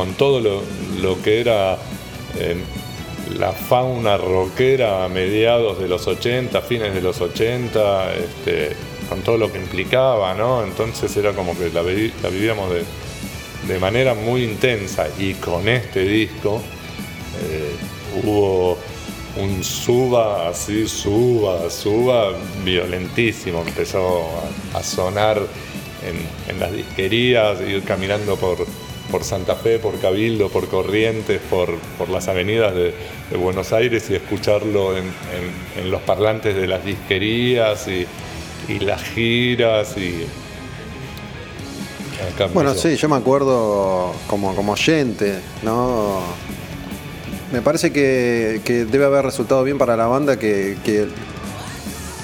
con todo lo, que era eh, la fauna rockera a mediados de los 80, fines de los 80, este, con todo lo que implicaba, ¿no? Entonces era como que la, vivíamos de, manera muy intensa y con este disco eh, hubo un suba, así, suba, suba, violentísimo. Empezó a, sonar en, en, las disquerías, ir caminando por, por Santa Fe, por Cabildo, por Corrientes, por, por las avenidas de, Buenos Aires y escucharlo en, los parlantes de las disquerías y, las giras y... Bueno, sí, yo me acuerdo como, como oyente, ¿no? Me parece que, debe haber resultado bien para la banda que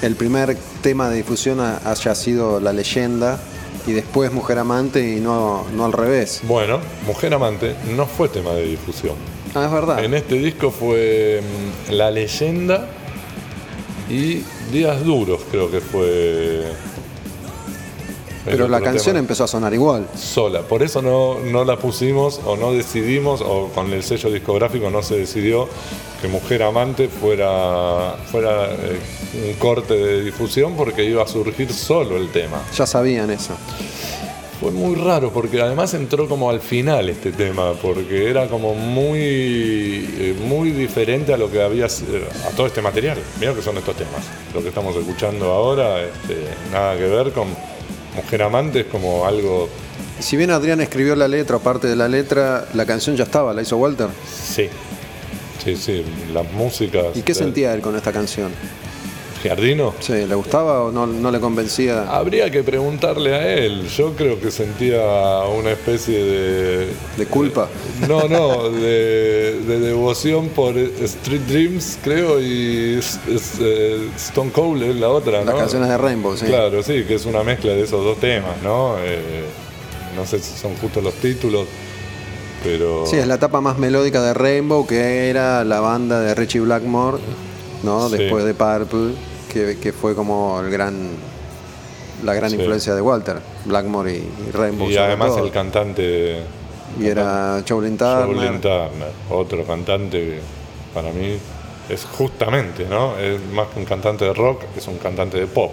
el primer tema de difusión haya sido La leyenda y después Mujer Amante y no, no al revés. Bueno, Mujer Amante no fue tema de difusión. Ah, es verdad. En este disco fue mm, La leyenda y Días Duros, creo que fue. Pero la canción empezó a sonar igual. Sola, por eso no, no la pusimos o no decidimos, o con el sello discográfico no se decidió que Mujer Amante fuera, fuera eh, un corte de difusión porque iba a surgir solo el tema. Ya sabían eso. Fue muy raro porque además entró como al final este tema, porque era como muy, eh, muy diferente a lo que había, a todo este material. Mira que son estos temas. Lo que estamos escuchando ahora, este, nada que ver con Mujer Amante, es como algo... Si bien Adrián escribió la letra, parte de la letra, la canción ya estaba, ¿la hizo Walter? Sí, sí, sí, las músicas. ¿Y qué sentía él con esta canción? Giardino. Sí, ¿le gustaba o no, le convencía? Habría que preguntarle a él. Yo creo que sentía una especie de. ¿De culpa? no, no, de, devoción por Street Dreams, creo, y eh, Stone Cold es la otra, Las canciones de Rainbow, sí. Claro, sí, que es una mezcla de esos dos temas, ¿no? Eh, no sé si son justo los títulos. Pero... Sí, es la etapa más melódica de Rainbow, que era la banda de Richie Blackmore ¿no? Después de Purple, que, fue como el gran la gran influencia de Walter, Blackmore y, Rainbow. Y además el cantante. Y era Chowlin Turner. Turner, otro cantante para mí es justamente, ¿no? Es más que un cantante de rock, es un cantante de pop.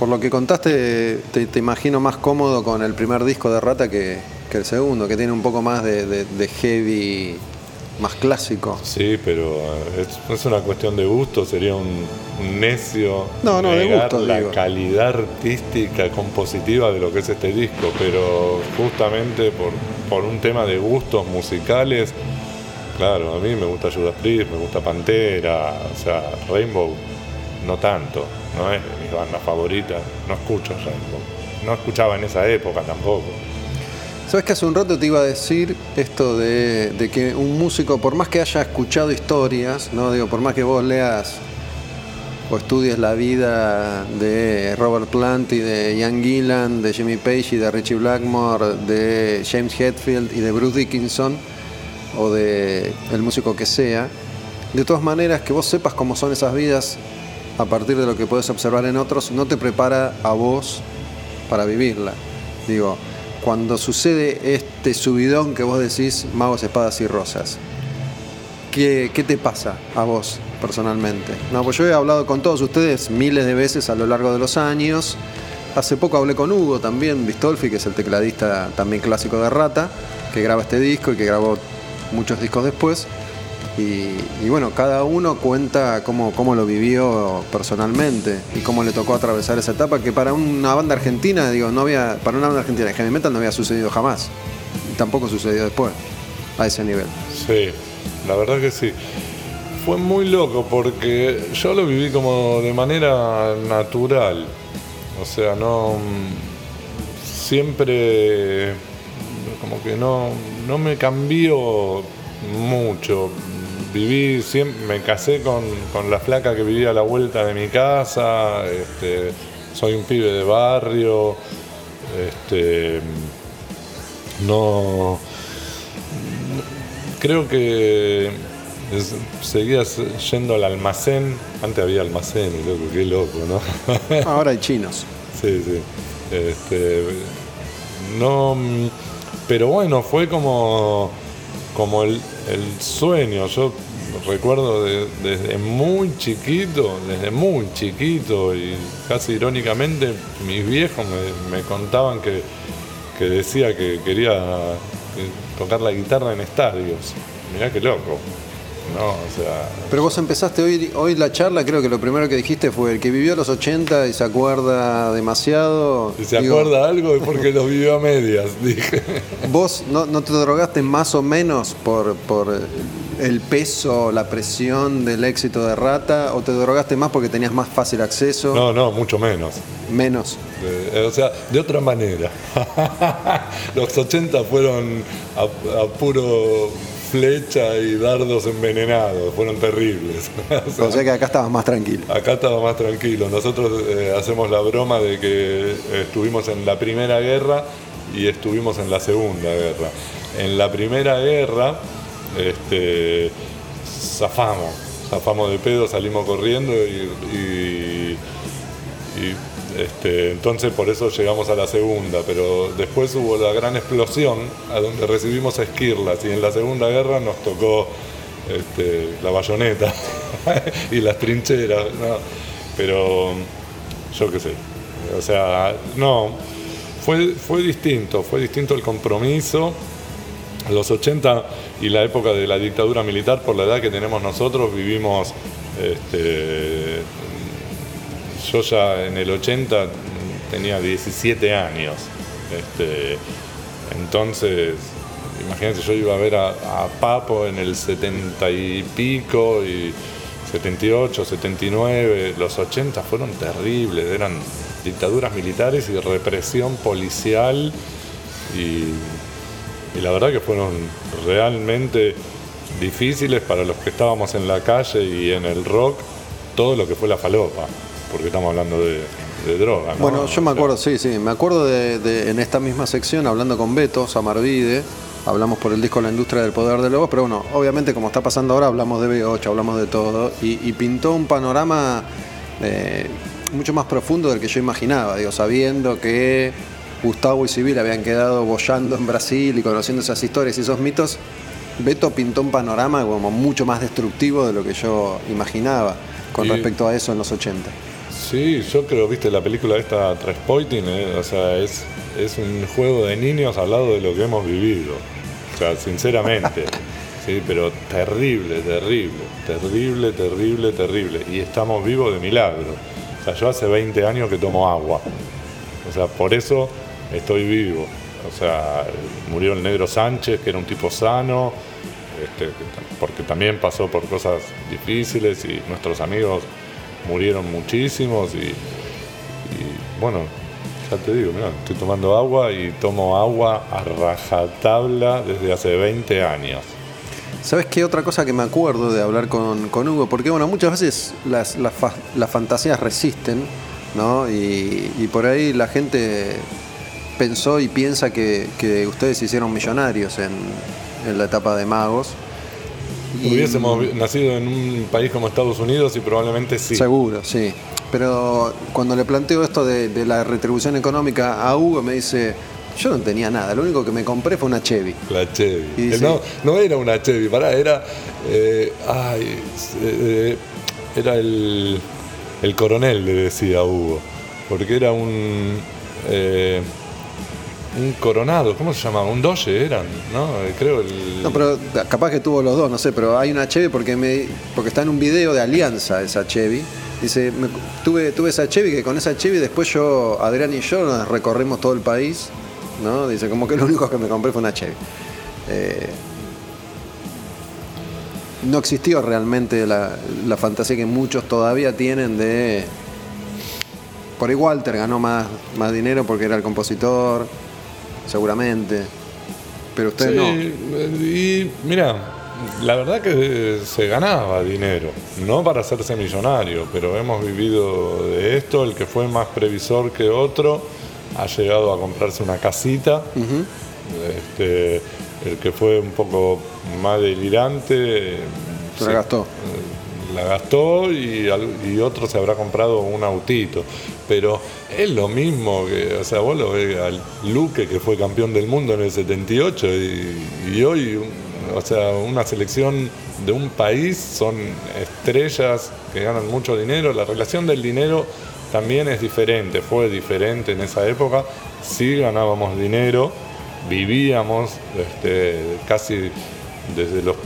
Por lo que contaste, te, imagino más cómodo con el primer disco de Rata que, el segundo, que tiene un poco más de heavy más clásico. Sí, pero es, una cuestión de gusto, sería un, necio no, no, negar de gusto, la calidad artística, compositiva de lo que es este disco, pero justamente por, por un tema de gustos musicales, claro, a mí me gusta Judas Priest, me gusta Pantera, o sea, Rainbow no tanto, no es de mis bandas favoritas, no escucho Rainbow, no escuchaba en esa época tampoco. Sabes que hace un rato te iba a decir esto de, que un músico, por más que haya escuchado historias, no digo, por más que vos leas o estudies la vida de Robert Plant y de Ian Gillan, de Jimmy Page y de Richie Blackmore, de James Hetfield y de Bruce Dickinson, o de el músico que sea, de todas maneras que vos sepas cómo son esas vidas a partir de lo que puedes observar en otros, no te prepara a vos para vivirla. Digo, cuando sucede este subidón que vos decís magos, espadas y rosas? ¿Qué, te pasa a vos personalmente? No, pues yo he hablado con todos ustedes miles de veces a lo largo de los años. Hace poco hablé con Hugo también, Vistolfi, que es el tecladista también clásico de Rata, que graba este disco y que grabó muchos discos después. Y, bueno, cada uno cuenta cómo, cómo lo vivió personalmente y cómo le tocó atravesar esa etapa que para una banda argentina, digo, no había, para una banda argentina de heavy metal no había sucedido jamás. Y tampoco sucedió después, a ese nivel. Sí, la verdad que sí. Fue muy loco porque yo lo viví como de manera natural. O sea, no. Siempre. Como que no, no me cambió mucho viví, siempre, me casé con, la flaca que vivía a la vuelta de mi casa, este, soy un pibe de barrio, este, no. Creo que seguías yendo al almacén. Antes había almacén, loco, qué loco, ¿no? Ahora hay chinos. Sí, sí. Este, no. Pero bueno, fue como, como el, el sueño. Yo recuerdo desde muy chiquito, desde muy chiquito, y casi irónicamente, mis viejos me, contaban que, decía que quería tocar la guitarra en estadios. Mirá qué loco. No, o sea. Pero vos empezaste hoy, hoy la charla, creo que lo primero que dijiste fue el que vivió los 80 y se acuerda demasiado. Si se acuerda algo es porque los vivió a medias, dije. ¿Vos no, te drogaste más o menos por, por el peso, la presión del éxito de Rata o te drogaste más porque tenías más fácil acceso? No, no, mucho menos. Menos. o sea, de otra manera. los 80 fueron a puro flecha y dardos envenenados, fueron terribles. o, sea, que acá estabas más tranquilo. Acá estaba más tranquilo. Nosotros eh, hacemos la broma de que estuvimos en la primera guerra y estuvimos en la segunda guerra. En la primera guerra, este, zafamos, zafamos de pedo, salimos corriendo y este, entonces por eso llegamos a la segunda, pero después hubo la gran explosión a donde recibimos esquirlas y en la segunda guerra nos tocó este, la bayoneta y las trincheras, pero yo qué sé, o sea, no, fue, fue distinto, fue distinto el compromiso. Los 80 y la época de la dictadura militar, por la edad que tenemos nosotros, vivimos este, yo ya en el 80 tenía 17 años. Este, entonces, imagínense, yo iba a ver a, Papo en el 70 y pico, y 78, 79, los 80 fueron terribles, eran dictaduras militares y represión policial y la verdad que fueron realmente difíciles para los que estábamos en la calle y en el rock, todo lo que fue la falopa porque estamos hablando de, droga. Bueno, yo me acuerdo, sí, sí, me acuerdo de, en esta misma sección hablando con Beto Samarvide, hablamos por el disco La industria del poder de lobos, pero bueno, obviamente como está pasando ahora, hablamos de B8, hablamos de todo, y, pintó un panorama eh, mucho más profundo del que yo imaginaba, digo, sabiendo que Gustavo y Civil habían quedado bollando en Brasil y conociendo esas historias y esos mitos, Beto pintó un panorama como mucho más destructivo de lo que yo imaginaba con respecto a eso en los 80. Sí, yo creo, viste, la película esta Trespoiting, eh, o sea, es, es un juego de niños al lado de lo que hemos vivido. O sea, sinceramente. sí, pero terrible, terrible, terrible, terrible, terrible. Y estamos vivos de milagro. O sea, yo hace 20 años que tomo agua. O sea, por eso estoy vivo. O sea, murió el negro Sánchez, que era un tipo sano, este, porque también pasó por cosas difíciles y nuestros amigos murieron muchísimos y, bueno, ya te digo, estoy tomando agua y tomo agua a rajatabla desde hace 20 años. ¿Sabes qué otra cosa que me acuerdo de hablar con, Hugo? Porque bueno, muchas veces las, las, fantasías resisten, ¿no? Y, por ahí la gente pensó y piensa que, ustedes se hicieron millonarios en, en la etapa de magos Hubiésemos nacido en un país como Estados Unidos y probablemente sí. Seguro, sí. Pero cuando le planteo esto de, la retribución económica a Hugo, me dice, yo no tenía nada, lo único que me compré fue una Chevy. La Chevy. no, no era una Chevy, pará, era. Eh, ay, eh, era el, el coronel, le decía Hugo. Porque era un. Eh, un coronado, ¿cómo se llamaba? Un doge eran, ¿no? Eh, creo el... No, pero capaz que tuvo los dos, no sé, pero hay una Chevy porque me porque está en un video de Alianza esa Chevy. Dice, tuve, tuve esa Chevy que con esa Chevy después yo, Adrián y yo recorrimos todo el país, ¿no? Dice, como que lo único que me compré fue una Chevy. Eh, no existió realmente la, la fantasía que muchos todavía tienen de por ahí Walter ganó más, más dinero porque era el compositor, seguramente. Pero usted no. Y mira, la verdad que se ganaba dinero, no para hacerse millonario, pero hemos vivido de esto, el que fue más previsor que otro, ha llegado a comprarse una casita. Este, el que fue un poco más delirante. Se la gastó. La gastó y, otro se habrá comprado un autito. Pero es lo mismo que, o sea, vos lo ves al Luque que fue campeón del mundo en el 78 y, hoy, o sea, una selección de un país son estrellas que ganan mucho dinero. La relación del dinero también es diferente, fue diferente en esa época. Sí ganábamos dinero vivíamos este, casi desde los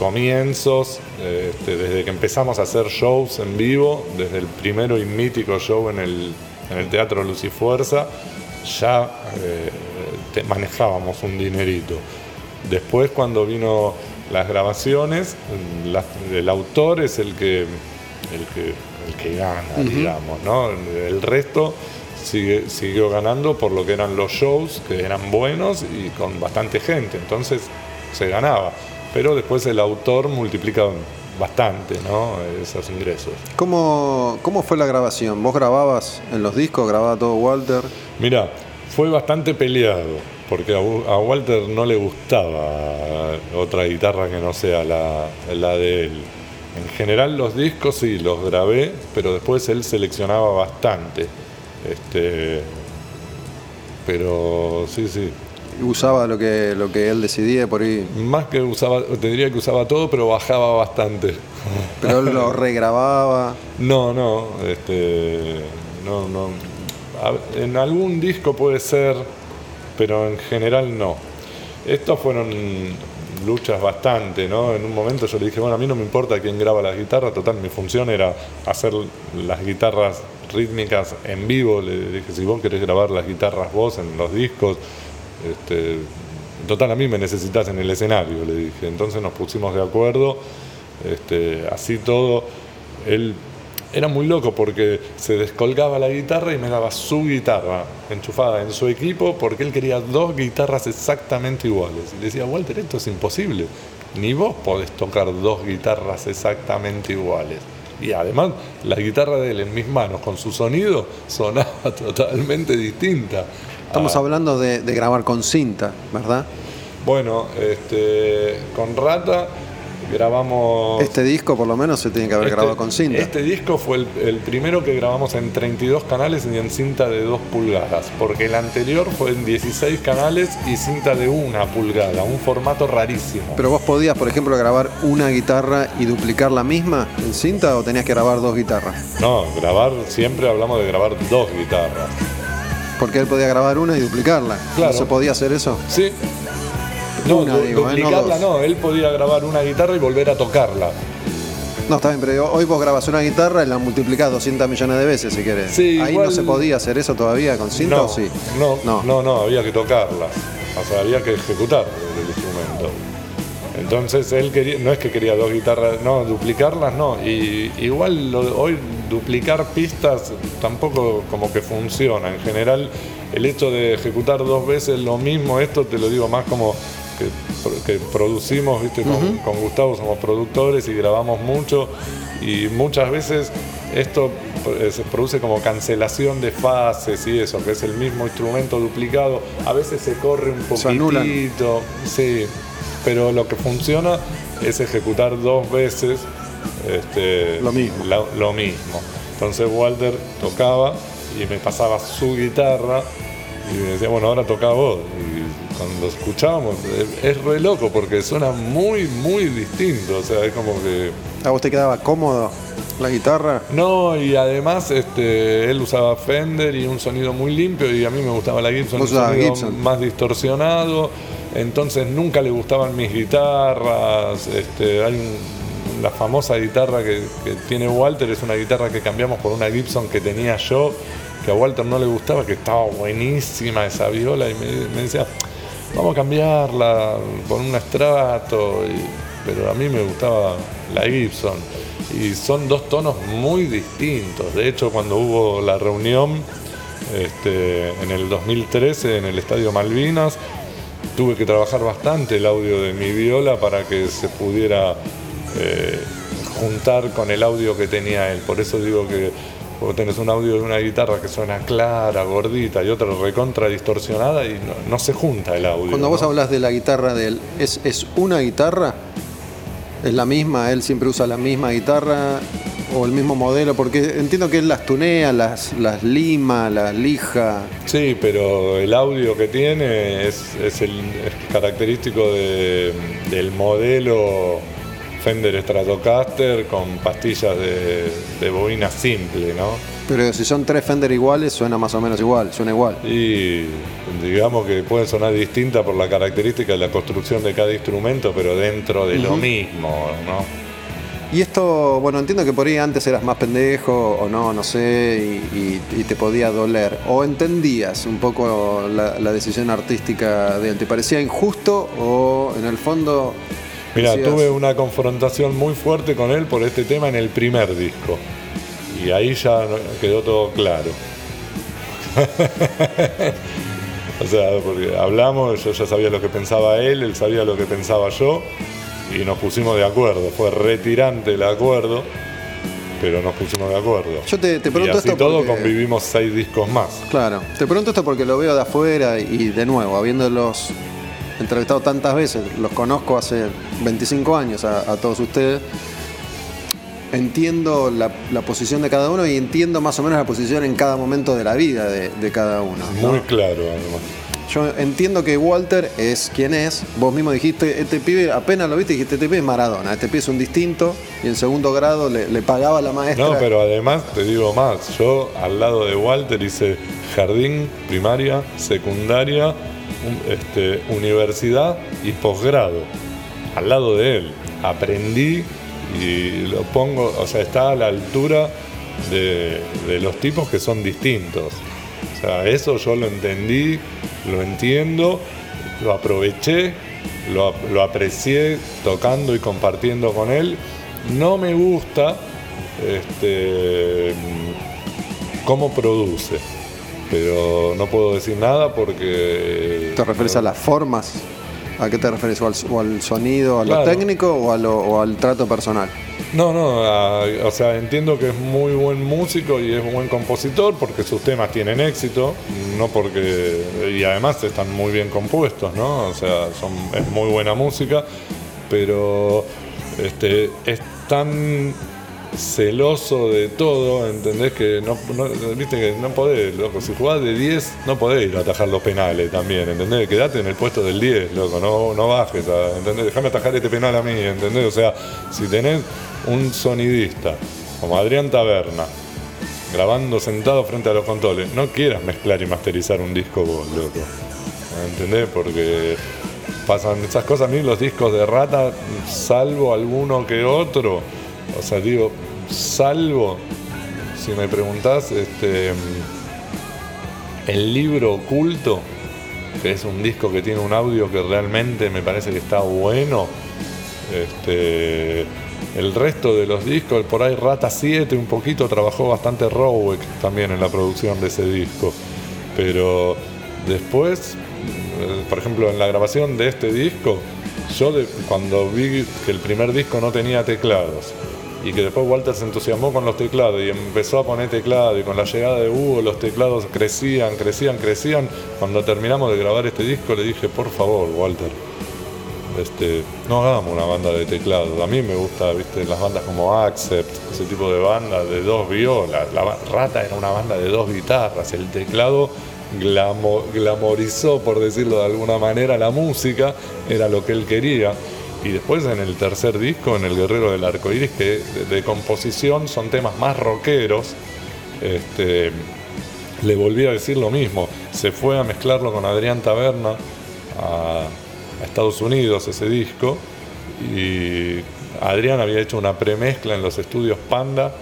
comienzos, este, desde que empezamos a hacer shows en vivo, desde el primero y mítico show en el, Teatro Luz y Fuerza, ya eh, manejábamos un dinerito. Después cuando vino las grabaciones, el autor es el que, el que, el que gana, digamos, ¿no? El resto siguió ganando por lo que eran los shows, que eran buenos y con bastante gente, entonces se ganaba. Pero después el autor multiplica bastante ¿no? esos ingresos. ¿Cómo, ¿Cómo fue la grabación? ¿Vos grababas en los discos? ¿Grababa todo Walter? Mira, fue bastante peleado, porque a, Walter no le gustaba otra guitarra que no sea la, la de él. En general los discos sí los grabé, pero después él seleccionaba bastante. Este, pero sí, sí. ¿Usaba lo que, lo que él decidía por ahí? Más que usaba, te diría que usaba todo, pero bajaba bastante. ¿Pero él lo regrababa? No, no, este, no, no. En algún disco puede ser, pero en general no. Estos fueron luchas bastante, ¿no? En un momento yo le dije, bueno, a mí no me importa quién graba las guitarras, total, mi función era hacer las guitarras rítmicas en vivo. Le dije, si vos querés grabar las guitarras vos en los discos, este, total, a mí me necesitas en el escenario, le dije. Entonces nos pusimos de acuerdo, este, así todo. Él era muy loco porque se descolgaba la guitarra y me daba su guitarra enchufada en su equipo porque él quería dos guitarras exactamente iguales. Y le decía, Walter, esto es imposible. Ni vos podés tocar dos guitarras exactamente iguales. Y además la guitarra de él en mis manos con su sonido sonaba totalmente distinta. Estamos hablando de, de, grabar con cinta, ¿verdad? Bueno, este, con Rata grabamos... Este disco por lo menos se tiene que haber este grabado con cinta. Este disco fue el, primero que grabamos en 32 canales y en cinta de 2 pulgadas, porque el anterior fue en 16 canales y cinta de 1 pulgada, un formato rarísimo. Pero vos podías, por ejemplo, grabar una guitarra y duplicar la misma en cinta o tenías que grabar dos guitarras? No, grabar, siempre hablamos de grabar dos guitarras. Porque él podía grabar una y duplicarla. Claro. ¿No se podía hacer eso? Sí, no, ¿eh? duplicarla no, él podía grabar una guitarra y volver a tocarla. No, está bien, pero hoy vos grabas una guitarra y la multiplicás 200 millones de veces si querés. Ahí no se podía hacer eso todavía con cinta no, o sí. No, no, no, no, había que tocarla. O sea, había que ejecutar el instrumento. Entonces él quería, no es que quería dos guitarras, no, duplicarlas no. Y igual hoy duplicar pistas tampoco como que funciona. En general, el hecho de ejecutar dos veces lo mismo, esto te lo digo más como que, producimos, ¿viste? Con, Gustavo somos productores y grabamos mucho y muchas veces esto eh, se produce como cancelación de fases y eso, que es el mismo instrumento duplicado. A veces se corre un poquitito, sí, pero lo que funciona es ejecutar dos veces este, lo, mismo. lo mismo. Entonces Walter tocaba y me pasaba su guitarra y me decía, bueno, ahora toca vos cuando escuchábamos, es, re loco porque suena muy, muy distinto. O sea, es como que. ¿A vos te quedaba cómodo la guitarra? No, y además este, él usaba Fender y un sonido muy limpio y a mí me gustaba la Gibson, un sonido más distorsionado. Entonces nunca le gustaban mis guitarras. Este, hay la famosa guitarra que, tiene Walter, es una guitarra que cambiamos por una Gibson que tenía yo, que a Walter no le gustaba, que estaba buenísima esa viola y me decía, vamos a cambiarla por un estrato, pero a mí me gustaba la Gibson. Y son dos tonos muy distintos. De hecho, cuando hubo la reunión este, en el 2013 en el Estadio Malvinas, tuve que trabajar bastante el audio de mi viola para que se pudiera eh, juntar con el audio que tenía él. Por eso digo que Vos tenés un audio de una guitarra que suena clara, gordita y otra recontra distorsionada y no, se junta el audio. Cuando vos hablas de la guitarra de él, ¿es, ¿es una guitarra? ¿Es la misma? ¿Él siempre usa la misma guitarra o el mismo modelo? Porque entiendo que él las tunea, las, las lima, las lija. Sí, pero el audio que tiene es, el característico del modelo Fender Stratocaster con pastillas de, bobina simple, ¿no? Pero si son tres Fender iguales, suena más o menos igual, suena igual. Y digamos que pueden sonar distintas por la característica de la construcción de cada instrumento, pero dentro de lo mismo, ¿no? Y esto, bueno, entiendo que por ahí antes eras más pendejo o no, no sé, y, te podía doler. O entendías un poco la, la decisión artística de él. ¿Te parecía injusto o en el fondo Mira, tuve una confrontación muy fuerte con él por este tema en el primer disco. Y ahí ya quedó todo claro. o sea, porque hablamos, yo ya sabía lo que pensaba él, él sabía lo que pensaba yo, y nos pusimos de acuerdo. Fue retirante el acuerdo, pero nos pusimos de acuerdo. Yo te, pregunto y así todo convivimos seis discos más. Claro, te pregunto esto porque lo veo de afuera y de nuevo, habiéndolos entrevistado tantas veces, los conozco hace 25 años a, todos ustedes. Entiendo la, posición de cada uno y entiendo más o menos la posición en cada momento de la vida de, cada uno. Muy claro, además. Yo entiendo que Walter es quien es. Vos mismo dijiste, este pibe, apenas lo viste, dijiste, este pibe es Maradona, este pibe es un distinto. Y en segundo grado le, le pagaba la maestra. No, pero además te digo más. Yo al lado de Walter hice jardín, primaria, secundaria, este, universidad y posgrado, al lado de él. Aprendí y lo pongo, o sea, está a la altura de, los tipos que son distintos. O sea, eso yo lo entendí, lo entiendo, lo aproveché, lo, lo aprecié tocando y compartiendo con él. No me gusta este, cómo produce pero no puedo decir nada porque... ¿Te refieres a las formas? ¿A qué te refieres? ¿O al, sonido, a lo técnico o, al trato personal? No, no, o sea, entiendo que es muy buen músico y es buen compositor porque sus temas tienen éxito, no porque. y además están muy bien compuestos, ¿no? O sea, son, es muy buena música, pero este, es tan celoso de todo, ¿entendés? Que no, no podés, loco, si jugás de 10, no podés ir a atajar los penales también, ¿entendés? Quedate en el puesto del 10, loco, no, no bajes, ¿entendés? Déjame atajar este penal a mí, ¿entendés? O sea, si tenés un sonidista como Adrián Taberna, grabando sentado frente a los controles, no quieras mezclar y masterizar un disco vos, loco. ¿Entendés? Porque pasan esas cosas a mí los discos de rata, salvo alguno que otro o sea, digo, salvo, si me preguntás, este, el libro oculto, que es un disco que tiene un audio que realmente me parece que está bueno. Este, el resto de los discos, por ahí Rata 7 un poquito, trabajó bastante Roweck también en la producción de ese disco. Pero después, eh, por ejemplo, en la grabación de este disco, yo cuando vi que el primer disco no tenía teclados y que después Walter se entusiasmó con los teclados y empezó a poner teclado y con la llegada de Hugo los teclados crecían, crecían, crecían. Cuando terminamos de grabar este disco le dije, por favor, Walter, este, no hagamos una banda de teclados. A mí me gusta, viste, las bandas como Accept, ese tipo de banda de dos violas. La Rata era una banda de dos guitarras. El teclado glamorizó, por decirlo de alguna manera, la música, era lo que él quería. Y después en el tercer disco, en El Guerrero del Arco Iris, que de, composición son temas más rockeros, este, le volví a decir lo mismo. Se fue a mezclarlo con Adrián Taberna a, Estados Unidos ese disco. Y Adrián había hecho una premezcla en los estudios Panda,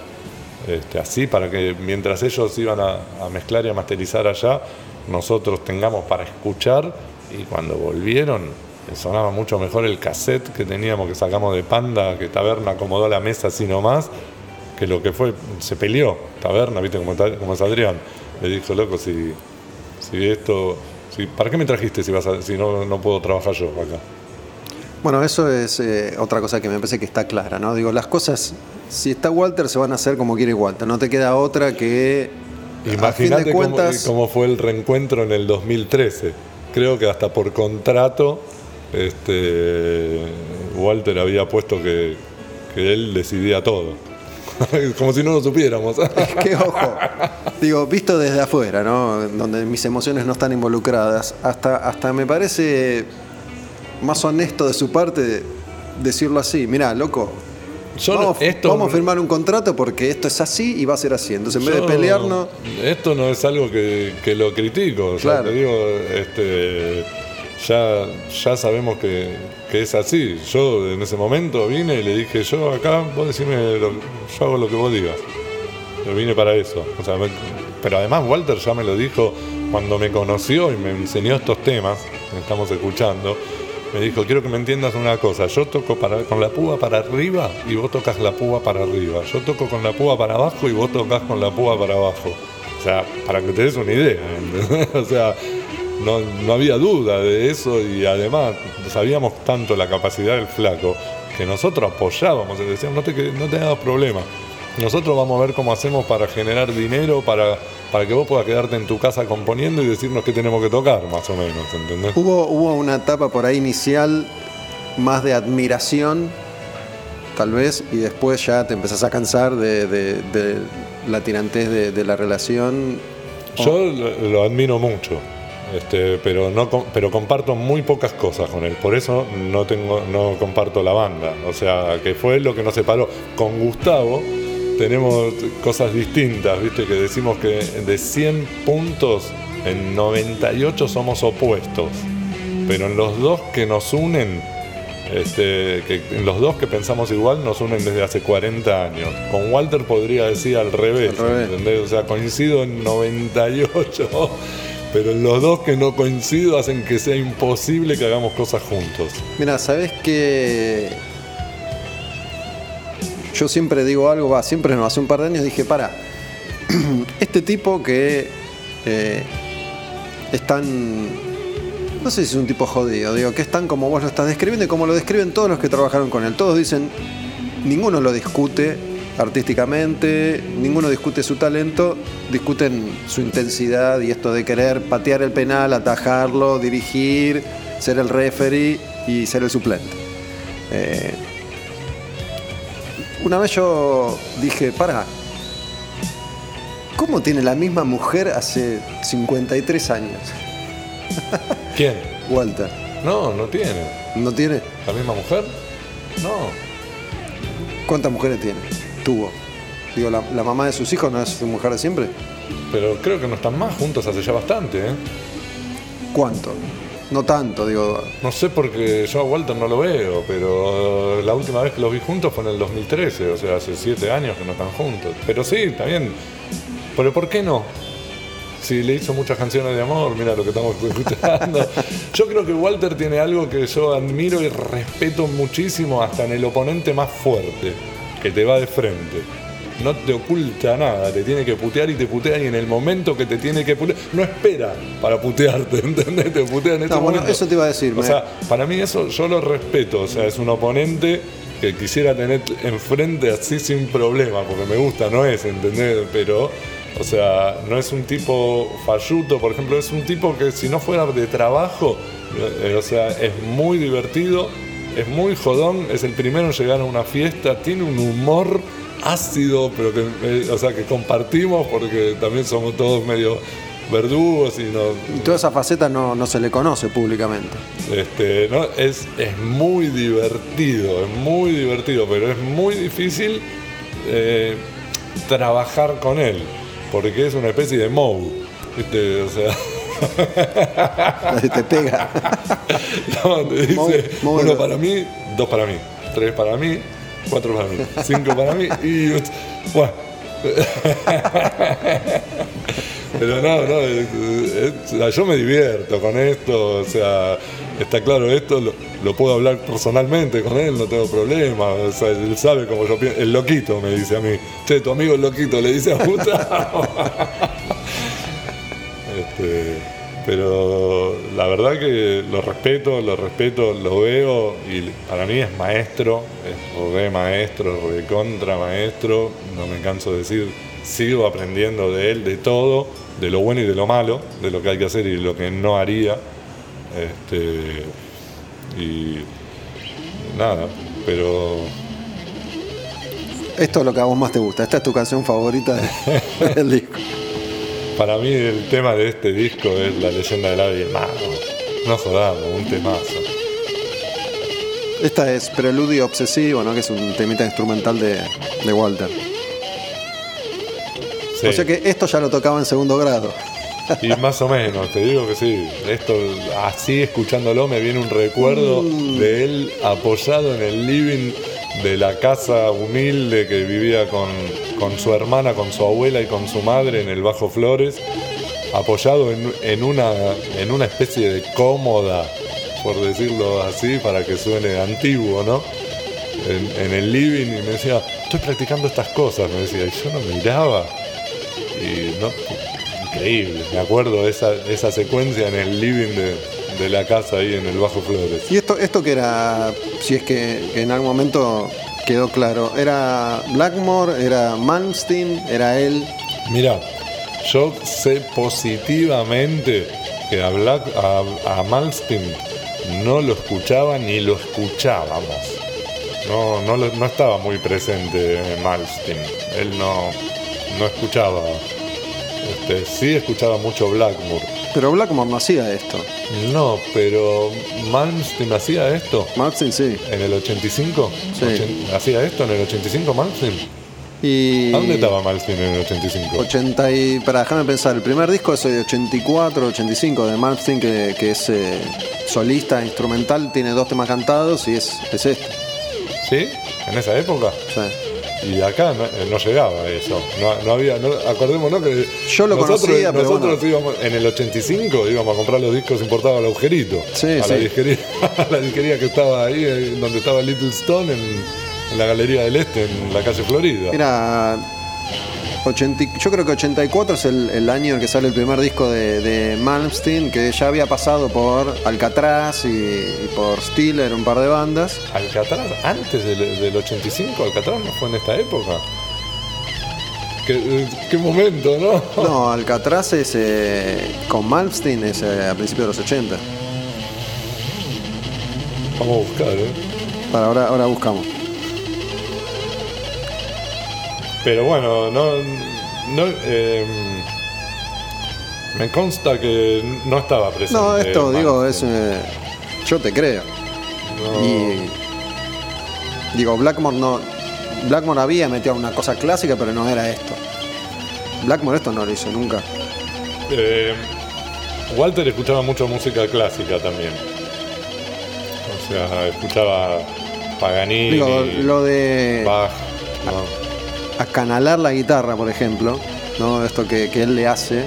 este, así para que mientras ellos iban a mezclar y a masterizar allá, nosotros tengamos para escuchar. Y cuando volvieron, sonaba mucho mejor el cassette que teníamos, que sacamos de Panda, que Taberna acomodó la mesa así nomás, que lo que fue, se peleó Taberna, viste como, como es Adrián. Le dijo, loco, si, si esto, si, ¿para qué me trajiste si, vas si no, no puedo trabajar yo acá? Bueno, eso es eh, otra cosa que me parece que está clara, ¿no? Digo, las cosas, si está Walter, se van a hacer como quiere Walter. No te queda otra que. Imagínate cómo, fue el reencuentro en el 2013. Creo que hasta por contrato este, Walter había puesto que, que él decidía todo. como si no lo supiéramos. es que, ojo, digo, visto desde afuera, ¿no? Donde mis emociones no están involucradas, hasta, hasta me parece más honesto de su parte decirlo así. Mirá, loco, vamos, vamos, a firmar un contrato porque esto es así y va a ser así. Entonces, en vez de pelearnos. Esto no es algo que, lo critico. te digo, este, ya, ya sabemos que, es así. Yo en ese momento vine y le dije: Yo acá, vos decime, yo hago lo que vos digas. Yo vine para eso. pero además, Walter ya me lo dijo cuando me conoció y me enseñó estos temas que estamos escuchando me dijo, quiero que me entiendas una cosa, yo toco con la púa para arriba y vos tocas la púa para arriba, yo toco con la púa para abajo y vos tocas con la púa para abajo. O sea, para que te des una idea, o sea, no, había duda de eso y además sabíamos tanto la capacidad del flaco que nosotros apoyábamos, decíamos, no te, no te hagas problema, nosotros vamos a ver cómo hacemos para generar dinero, para para que vos puedas quedarte en tu casa componiendo y decirnos qué tenemos que tocar, más o menos, ¿entendés? Hubo, hubo una etapa por ahí inicial más de admiración, tal vez, y después ya te empezás a cansar de, la tirantez de, la relación. Yo lo, admiro mucho. Este, pero no pero comparto muy pocas cosas con él por eso no tengo no comparto la banda o sea que fue lo que nos separó con Gustavo tenemos cosas distintas, ¿viste? Que decimos que de 100 puntos, en 98 somos opuestos. Pero en los dos que nos unen, este, que en los dos que pensamos igual nos unen desde hace 40 años. Con Walter podría decir al revés, O sea, coincido en 98, pero los dos que no coincido hacen que sea imposible que hagamos cosas juntos. Mira, ¿sabes qué? yo siempre digo algo, va, siempre no, hace un par de años dije, para, este tipo que eh, es tan, no sé si es un tipo jodido, digo, que es tan como vos lo estás describiendo y como lo describen todos los que trabajaron con él. Todos dicen, ninguno lo discute artísticamente, ninguno discute su talento, discuten su intensidad y esto de querer patear el penal, atajarlo, dirigir, ser el referee y ser el suplente. Eh, una vez yo dije, para, ¿cómo tiene la misma mujer hace 53 años? ¿Quién? Walter. No, no tiene. ¿No tiene? ¿La misma mujer? No. ¿Cuántas mujeres tiene? Digo, la, mamá de sus hijos no es su mujer de siempre. Pero creo que no están más juntos hace ya bastante, ¿eh? ¿Cuánto? No tanto, digo. No sé porque yo a Walter no lo veo, pero la última vez que los vi juntos fue en el 2013, o sea, hace siete años que no están juntos. Pero sí, bien. Pero ¿por qué no? Si le hizo muchas canciones de amor, mira lo que estamos escuchando. Yo creo que Walter tiene algo que yo admiro y respeto muchísimo hasta en el oponente más fuerte, que te va de frente no te oculta nada, te tiene que putear y te putea y en el momento que te tiene que putear, no espera para putearte, ¿entendés? Te putea en este no, Bueno, eso te iba a decir. O sea, para mí eso yo lo respeto, o sea, es un oponente que quisiera tener enfrente así sin problema, porque me gusta, no es, ¿entendés? Pero, o sea, no es un tipo falluto, por ejemplo, es un tipo que si no fuera de trabajo, eh, o sea, es muy divertido, es muy jodón, es el primero en llegar a una fiesta, tiene un humor ácido, pero que, eh, o sea, que compartimos porque también somos todos medio verdugos y no... Y toda esa faceta no, se le conoce públicamente. Este, no, es, es muy divertido, es muy divertido, pero es muy difícil eh, trabajar con él, porque es una especie de O sea... te pega. dice, uno para mí, dos para mí, tres para mí, cuatro para mí, cinco para mí y. Bueno. Pero no, no, yo me divierto con esto, o sea, está claro, esto lo, puedo hablar personalmente con él, no tengo problema, o sea, él sabe cómo yo pienso, el loquito me dice a mí, che, tu amigo el loquito, le dice a Gustavo. este, Pero la verdad que lo respeto, lo respeto, lo veo y para mí es maestro, es re maestro, re contra maestro, no me canso de decir, sigo aprendiendo de él, de todo, de lo bueno y de lo malo, de lo que hay que hacer y lo que no haría. Este, y nada, pero Esto es lo que a vos más te gusta. Esta es tu canción favorita de- del disco. Para mí el tema de este disco es la leyenda del ave mago. No jodamos, un temazo. Esta es Preludio Obsesivo, ¿no? Que es un temita instrumental de, de Walter. Sí. O sea que esto ya lo tocaba en segundo grado. Y más o menos, te digo que sí. Esto, así escuchándolo, me viene un recuerdo de él apoyado en el living de la casa humilde que vivía con, con su hermana, con su abuela y con su madre en el Bajo Flores, apoyado en, en una, en una especie de cómoda, por decirlo así, para que suene antiguo, ¿no? En, en el living y me decía, estoy practicando estas cosas, me decía, y yo no miraba. Y no, increíble, me acuerdo de esa, esa secuencia en el living de, de la casa ahí en el Bajo Flores. Y esto, esto que era, si es que, en algún momento quedó claro, ¿era Blackmore, era Malmsteen, era él? Mira, yo sé positivamente que a, Black, a, a Malmsteen no lo escuchaba ni lo escuchábamos. No, no, no estaba muy presente Malmsteen. Él no, no escuchaba. Este, sí escuchaba mucho Blackmore. Pero Blackmore no hacía esto. No, pero Malmsteen hacía esto. Malmsteen sí. ¿En el 85? Sí. Ochen- ¿Hacía esto en el 85 Malmsteen? Y ¿A dónde estaba Malmsteen en el 85? 80 y, para déjame pensar, el primer disco es de 84, 85 de Malmsteen, que, que es eh, solista, instrumental, tiene dos temas cantados y es, es este. ¿Sí? ¿En esa época? Sea, Y acá no, eh, no llegaba eso. No, no había, no- acordémonos que Yo lo nosotros, conocía, pero nosotros íbamos, en el 85 íbamos a comprar los discos importados al agujerito. Sí, a, sí. La disquería, a la disquería que estaba ahí, eh, donde estaba Little Stone, en, en la Galería del Este, en la calle Florida. era 80 y- yo creo que 84 es el, el año en que sale el primer disco de, de Malmsteen, que ya había pasado por Alcatraz y, y por Stiller, un par de bandas. Alcatraz, antes del, del 85, Alcatraz no fue en esta época. ¿Qué, qué momento, no? No, Alcatraz es eh, con Malmsteen es eh, a principios de los 80. Vamos a buscar, ¿eh? Para ahora, ahora buscamos. Pero bueno, no. no eh, me consta que no estaba presente. No, esto digo, es. Eh, yo te creo. No. Y. Digo, Blackmore no. Blackmore había metido una cosa clásica, pero no era esto. Blackmore esto no lo hizo nunca. Eh, Walter escuchaba mucho música clásica también. O sea, escuchaba Paganini, Digo, lo de Bach. ¿no? Acanalar la guitarra, por ejemplo, ¿no? Esto que, que él le hace.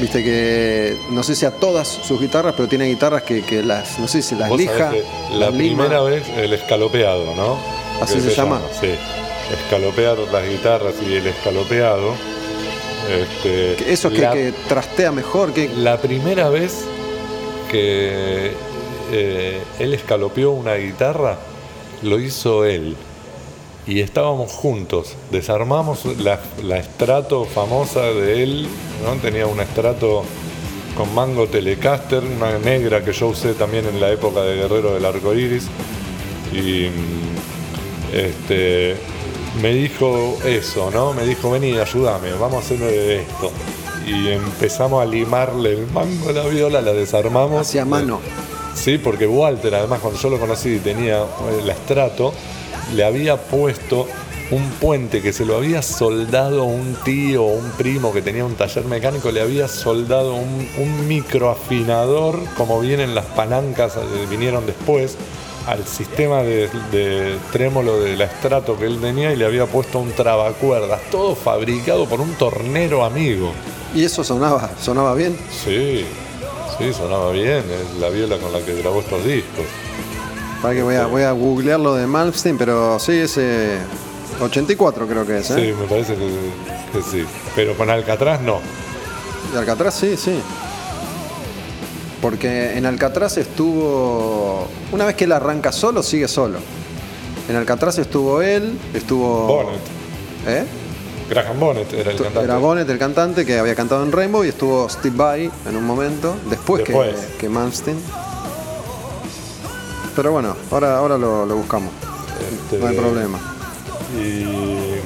Viste que no sé si a todas sus guitarras, pero tiene guitarras que, que las, no sé si las lija, la las lima. primera vez el escalopeado, ¿no? ¿Así se llama? Sí. Escalopear las guitarras y el escalopeado. Este, Eso es que trastea mejor, que La primera vez que eh, él escalopeó una guitarra, lo hizo él. Y estábamos juntos. Desarmamos la, la estrato famosa de él. ¿no? Tenía un estrato con mango Telecaster, una negra que yo usé también en la época de Guerrero del Arco Iris. Y este, me dijo eso, ¿no? Me dijo, vení, ayúdame, vamos a hacer esto. Y empezamos a limarle el mango a la viola, la desarmamos. hacia mano. Sí, porque Walter, además, cuando yo lo conocí tenía el estrato, le había puesto un puente que se lo había soldado un tío o un primo que tenía un taller mecánico, le había soldado un, un microafinador, como vienen las palancas, eh, vinieron después, al sistema de, de trémolo del estrato que él tenía y le había puesto un trabacuerdas, todo fabricado por un tornero amigo. Y eso sonaba, sonaba bien. Sí, sí, sonaba bien, es la viola con la que grabó estos discos. Para que voy a, voy a googlear lo de Malmsteen, pero sí, es eh, 84 creo que es, ¿eh? Sí, me parece que, que sí. Pero con Alcatraz no. De Alcatraz sí, sí. Porque en Alcatraz estuvo. Una vez que él arranca solo, sigue solo. En Alcatraz estuvo él, estuvo. Bonnet. ¿Eh? Graham Bonnet era el Estu- cantante. Era Bonnet el cantante que había cantado en Rainbow y estuvo Steve Vai en un momento, después, Después. que, que Malmsteen. Pero bueno, ahora, ahora lo, lo buscamos. Este, No hay problema. Y.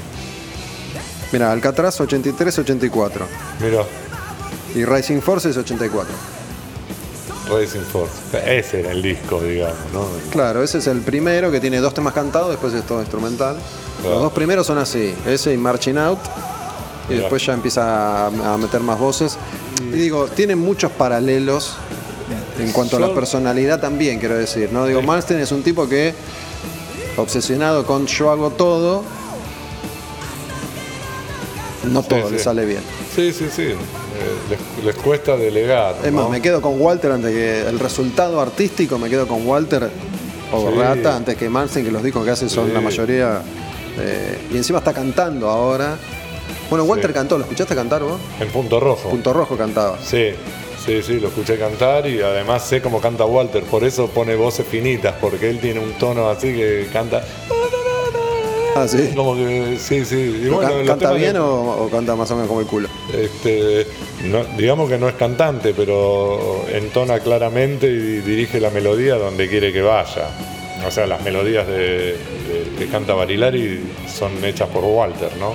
Mira, Alcatraz 83-84 Mira, y Rising Force es 84. Racing Force. Ese era el disco, digamos, ¿no? Claro, ese es el primero que tiene dos temas cantados, después es todo instrumental. Claro. Los dos primeros son así, ese y Marching Out. Y Mirá. después ya empieza a, a meter más voces. Y digo, tiene muchos paralelos en cuanto a la personalidad también, quiero decir. ¿no? Digo, Sí. Malmsteen es un tipo que, obsesionado con yo hago todo, no Sí, todo le sale bien. Sí, sí, sí. Eh, les, les cuesta delegar. Es más, me quedo con Walter antes que el resultado artístico, me quedo con Walter o Sí. Rata antes que Manson, que los discos que hace son la mayoría. eh, y encima está cantando ahora. Bueno, Walter cantó, ¿lo escuchaste cantar vos? En punto rojo. Punto Rojo cantaba. Sí, sí, sí, lo escuché cantar y además sé cómo canta Walter, por eso pone voces finitas, porque él tiene un tono así que canta. Ah, sí. Como que, sí, sí. Y ¿Lo bueno, can- ¿Canta bien o, o canta más o menos como el culo? Este, no- digamos que no es cantante, pero entona claramente y dirige la melodía donde quiere que vaya. O sea, las melodías de, de- que canta Barilari son hechas por Walter, ¿no?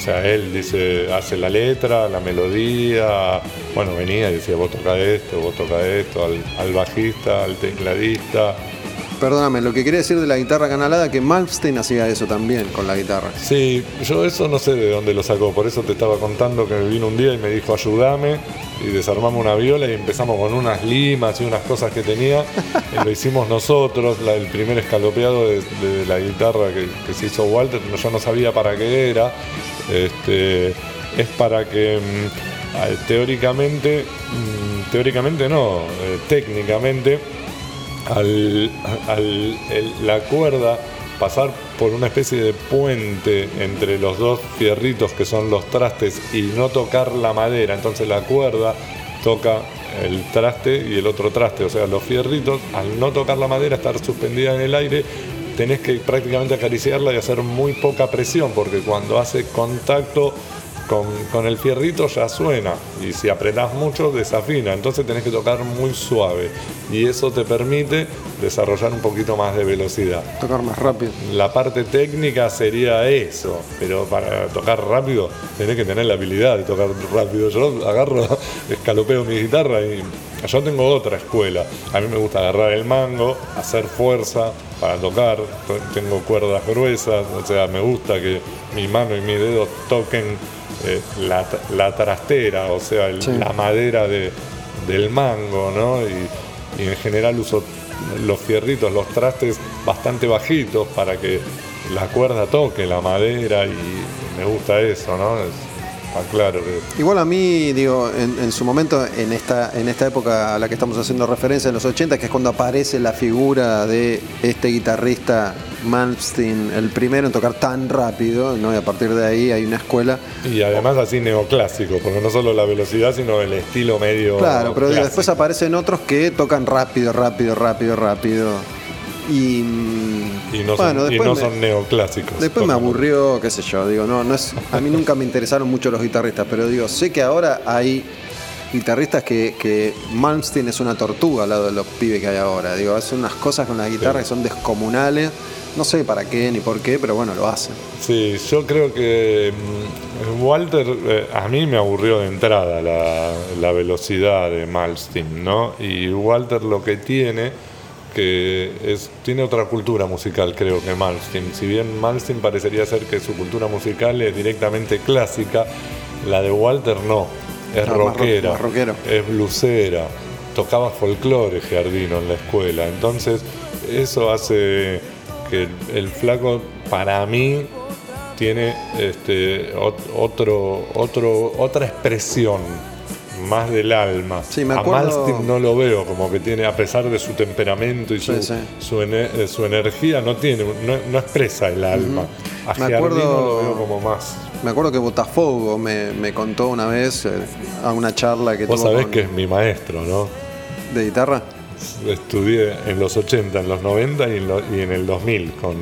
O sea, él dice, hace la letra, la melodía, bueno, venía y decía, vos toca esto, vos toca esto, al, al bajista, al tecladista. Perdóname, lo que quería decir de la guitarra canalada, que Malmsteen hacía eso también con la guitarra. Sí, yo eso no sé de dónde lo sacó, por eso te estaba contando que vino un día y me dijo ayúdame y desarmamos una viola y empezamos con unas limas y unas cosas que tenía y lo hicimos nosotros, la- el primer escalopeado de, de la guitarra que, que se hizo Walter, yo no sabía para qué era, este, es para que mm, ah, teóricamente, mm, teóricamente no, eh, técnicamente al, la cuerda pasar por una especie de puente entre los dos fierritos que son los trastes y no tocar la madera. Entonces la cuerda toca el traste y el otro traste. O sea, los fierritos, al no tocar la madera, estar suspendida en el aire, tenés que prácticamente acariciarla y hacer muy poca presión, porque cuando hace contacto con, con el fierrito ya suena y si apretás mucho desafina, entonces tenés que tocar muy suave y eso te permite desarrollar un poquito más de velocidad. Tocar más rápido. La parte técnica sería eso, pero para tocar rápido tenés que tener la habilidad de tocar rápido. Yo agarro, escalopeo mi guitarra y yo tengo otra escuela. A mí me gusta agarrar el mango, hacer fuerza para tocar, tengo cuerdas gruesas, o sea, me gusta que mi mano y mi dedo toquen eh, la, la trastera, o sea, el- Sí. la madera de- del mango, ¿no? Y, y en general uso los fierritos, los trastes bastante bajitos para que la cuerda toque la madera y me gusta eso, ¿no? Es- Claro que Igual a mí, digo, en, en su momento, en esta, en esta época a la que estamos haciendo referencia, en los 80, que es cuando aparece la figura de este guitarrista Malmsteen, el primero en tocar tan rápido, ¿no? y a partir de ahí hay una escuela. Y además así neoclásico, porque no solo la velocidad, sino el estilo medio. Claro, pero digo, clásico. después aparecen otros que tocan rápido, rápido, rápido, rápido. Y, Y no, bueno, son, y no me- son neoclásicos. Después me aburrió, qué sé yo, digo, no, no es, a mí nunca me interesaron mucho los guitarristas, pero digo, sé que ahora hay guitarristas que, que Malmsteen es una tortuga al lado de los pibes que hay ahora, digo, hace unas cosas con la guitarra que son descomunales, no sé para qué ni por qué, pero bueno, lo hacen. Sí, yo creo que mm, Walter, eh, a mí me aburrió de entrada la, la velocidad de Malmsteen, ¿no? Y Walter lo que tiene, que es, tiene otra cultura musical, creo que Malmsteen. Si bien Malmsteen parecería ser que su cultura musical es directamente clásica, la de Walter no. Es ro- rockera, más rockero. es blusera, tocaba folclore Giardino en la escuela. Entonces, eso hace que el, el flaco, para mí, tiene este, ot- otro, otro, otra expresión más del alma. Sí, me A Malmsteen no lo veo como que tiene, a pesar de su temperamento y su, Sí, sí. Su, ene- eh, su energía, no tiene, no, no expresa el alma. A Me acuerdo- lo veo como más. Me acuerdo que Botafogo me, me contó una vez eh, a una charla que Vos tuvo sabés con- que es mi maestro, ¿no? ¿De guitarra? Estudié en los 80, en los 90 y en, lo- y en el 2000 con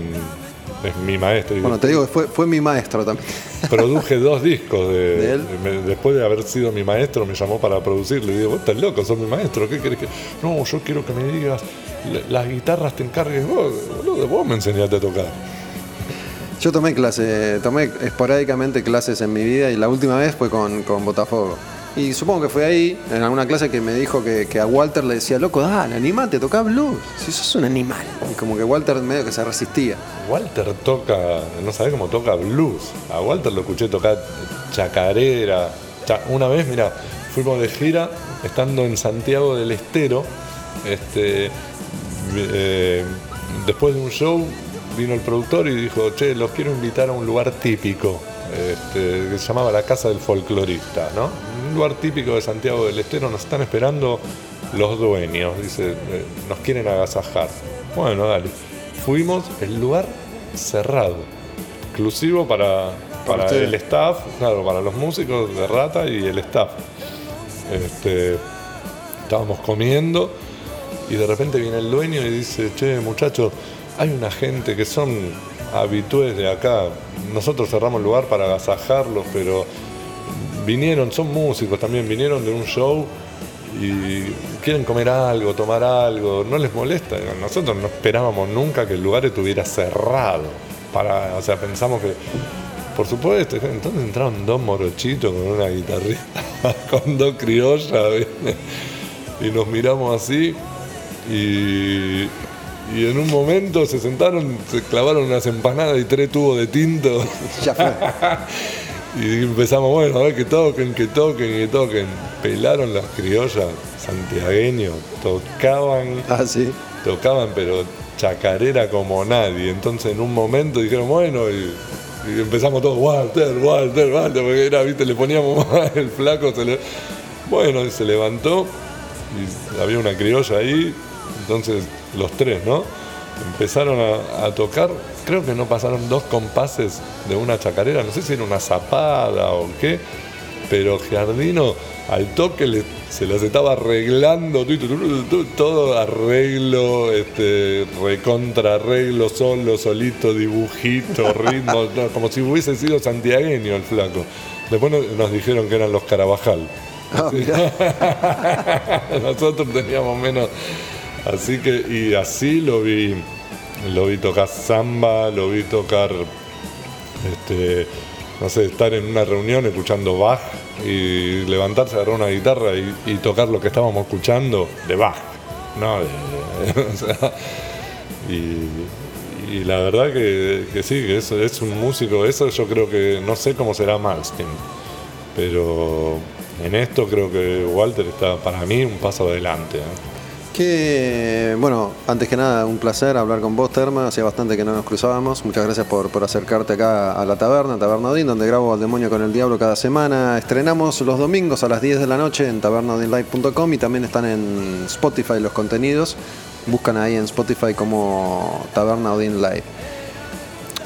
es mi maestro. Y Bueno, te digo que fue, fue mi maestro también. Produje dos discos de, ¿De él? me- después de haber sido mi maestro, me llamó para producir. Le digo, vos estás loco, sos mi maestro, ¿qué querés que.? No, yo quiero que me digas, "la- las guitarras te encargues vos, boludo, vos me enseñaste a tocar. Yo tomé clase, tomé esporádicamente clases en mi vida y la última vez fue con, con Botafogo. Y supongo que fue ahí, en alguna clase, que me dijo que, a Walter le decía, loco, dale, animate, toca blues, si sos un animal. Y como que Walter medio que se resistía. Walter toca, no sabés cómo toca blues. A Walter lo escuché tocar chacarera. Cha- Una vez, mira, fuimos de gira estando en Santiago del Estero. Este, eh, después de un show vino el productor y dijo, che, los quiero invitar a un lugar típico. este, que se llamaba la Casa del Folclorista, ¿no? Un lugar típico de Santiago del Estero, nos están esperando los dueños, dice, eh, nos quieren agasajar. Bueno, dale. Fuimos, el lugar cerrado, exclusivo para, para el staff, claro, para los músicos de Rata y el staff. Este, estábamos comiendo y de repente viene el dueño y dice, che, muchachos, hay una gente que son habitués de acá. Nosotros cerramos el lugar para agasajarlos, pero vinieron, son músicos también, vinieron de un show y quieren comer algo, tomar algo, no les molesta. Nosotros no esperábamos nunca que el lugar estuviera cerrado. Para, o sea, pensamos que, por supuesto, entonces entraron dos morochitos con una guitarrita, con dos criollas, ¿viste? y nos miramos así y, y en un momento se sentaron, se clavaron unas empanadas y tres tubos de tinto. Ya fue. Y empezamos, bueno, a ver que toquen, que toquen, que toquen. Pelaron las criollas santiagueños, tocaban, Ah, sí. tocaban, pero chacarera como nadie. Entonces en un momento dijeron, bueno, y, y empezamos todos, Walter, Walter, Walter, porque era, viste, le poníamos más el flaco, se le... Bueno, y se levantó y había una criolla ahí, entonces los tres, ¿no? Empezaron a, a tocar, creo que no pasaron dos compases de una chacarera, no sé si era una zapada o qué, pero Giardino al toque le- se las estaba arreglando, todo arreglo, este, recontra arreglo, solo, solito, dibujito, ritmo, como si hubiese sido santiagueño el flaco. Después nos- dijeron que eran los Carabajal. Ah. Nosotros teníamos menos. Así que, y así lo vi, lo vi tocar samba, lo vi tocar, este, no sé, estar en una reunión escuchando Bach y levantarse, agarrar una guitarra y, tocar lo que estábamos escuchando de Bach, ¿no? Y, la verdad que, que sí, que eso es un músico, eso yo creo que, no sé cómo será Malmsteen, pero en esto creo que Walter está para mí un paso adelante. ¿eh? Bueno, antes que nada, un placer hablar con vos, Terma. Hacía bastante que no nos cruzábamos. Muchas gracias por, por acercarte acá a la taberna, Taberna Odín, donde grabo al demonio con el diablo cada semana. Estrenamos los domingos a las 10 de la noche en tabernaodinlive.com y también están en Spotify los contenidos. Buscan ahí en Spotify como Taberna Odin Live.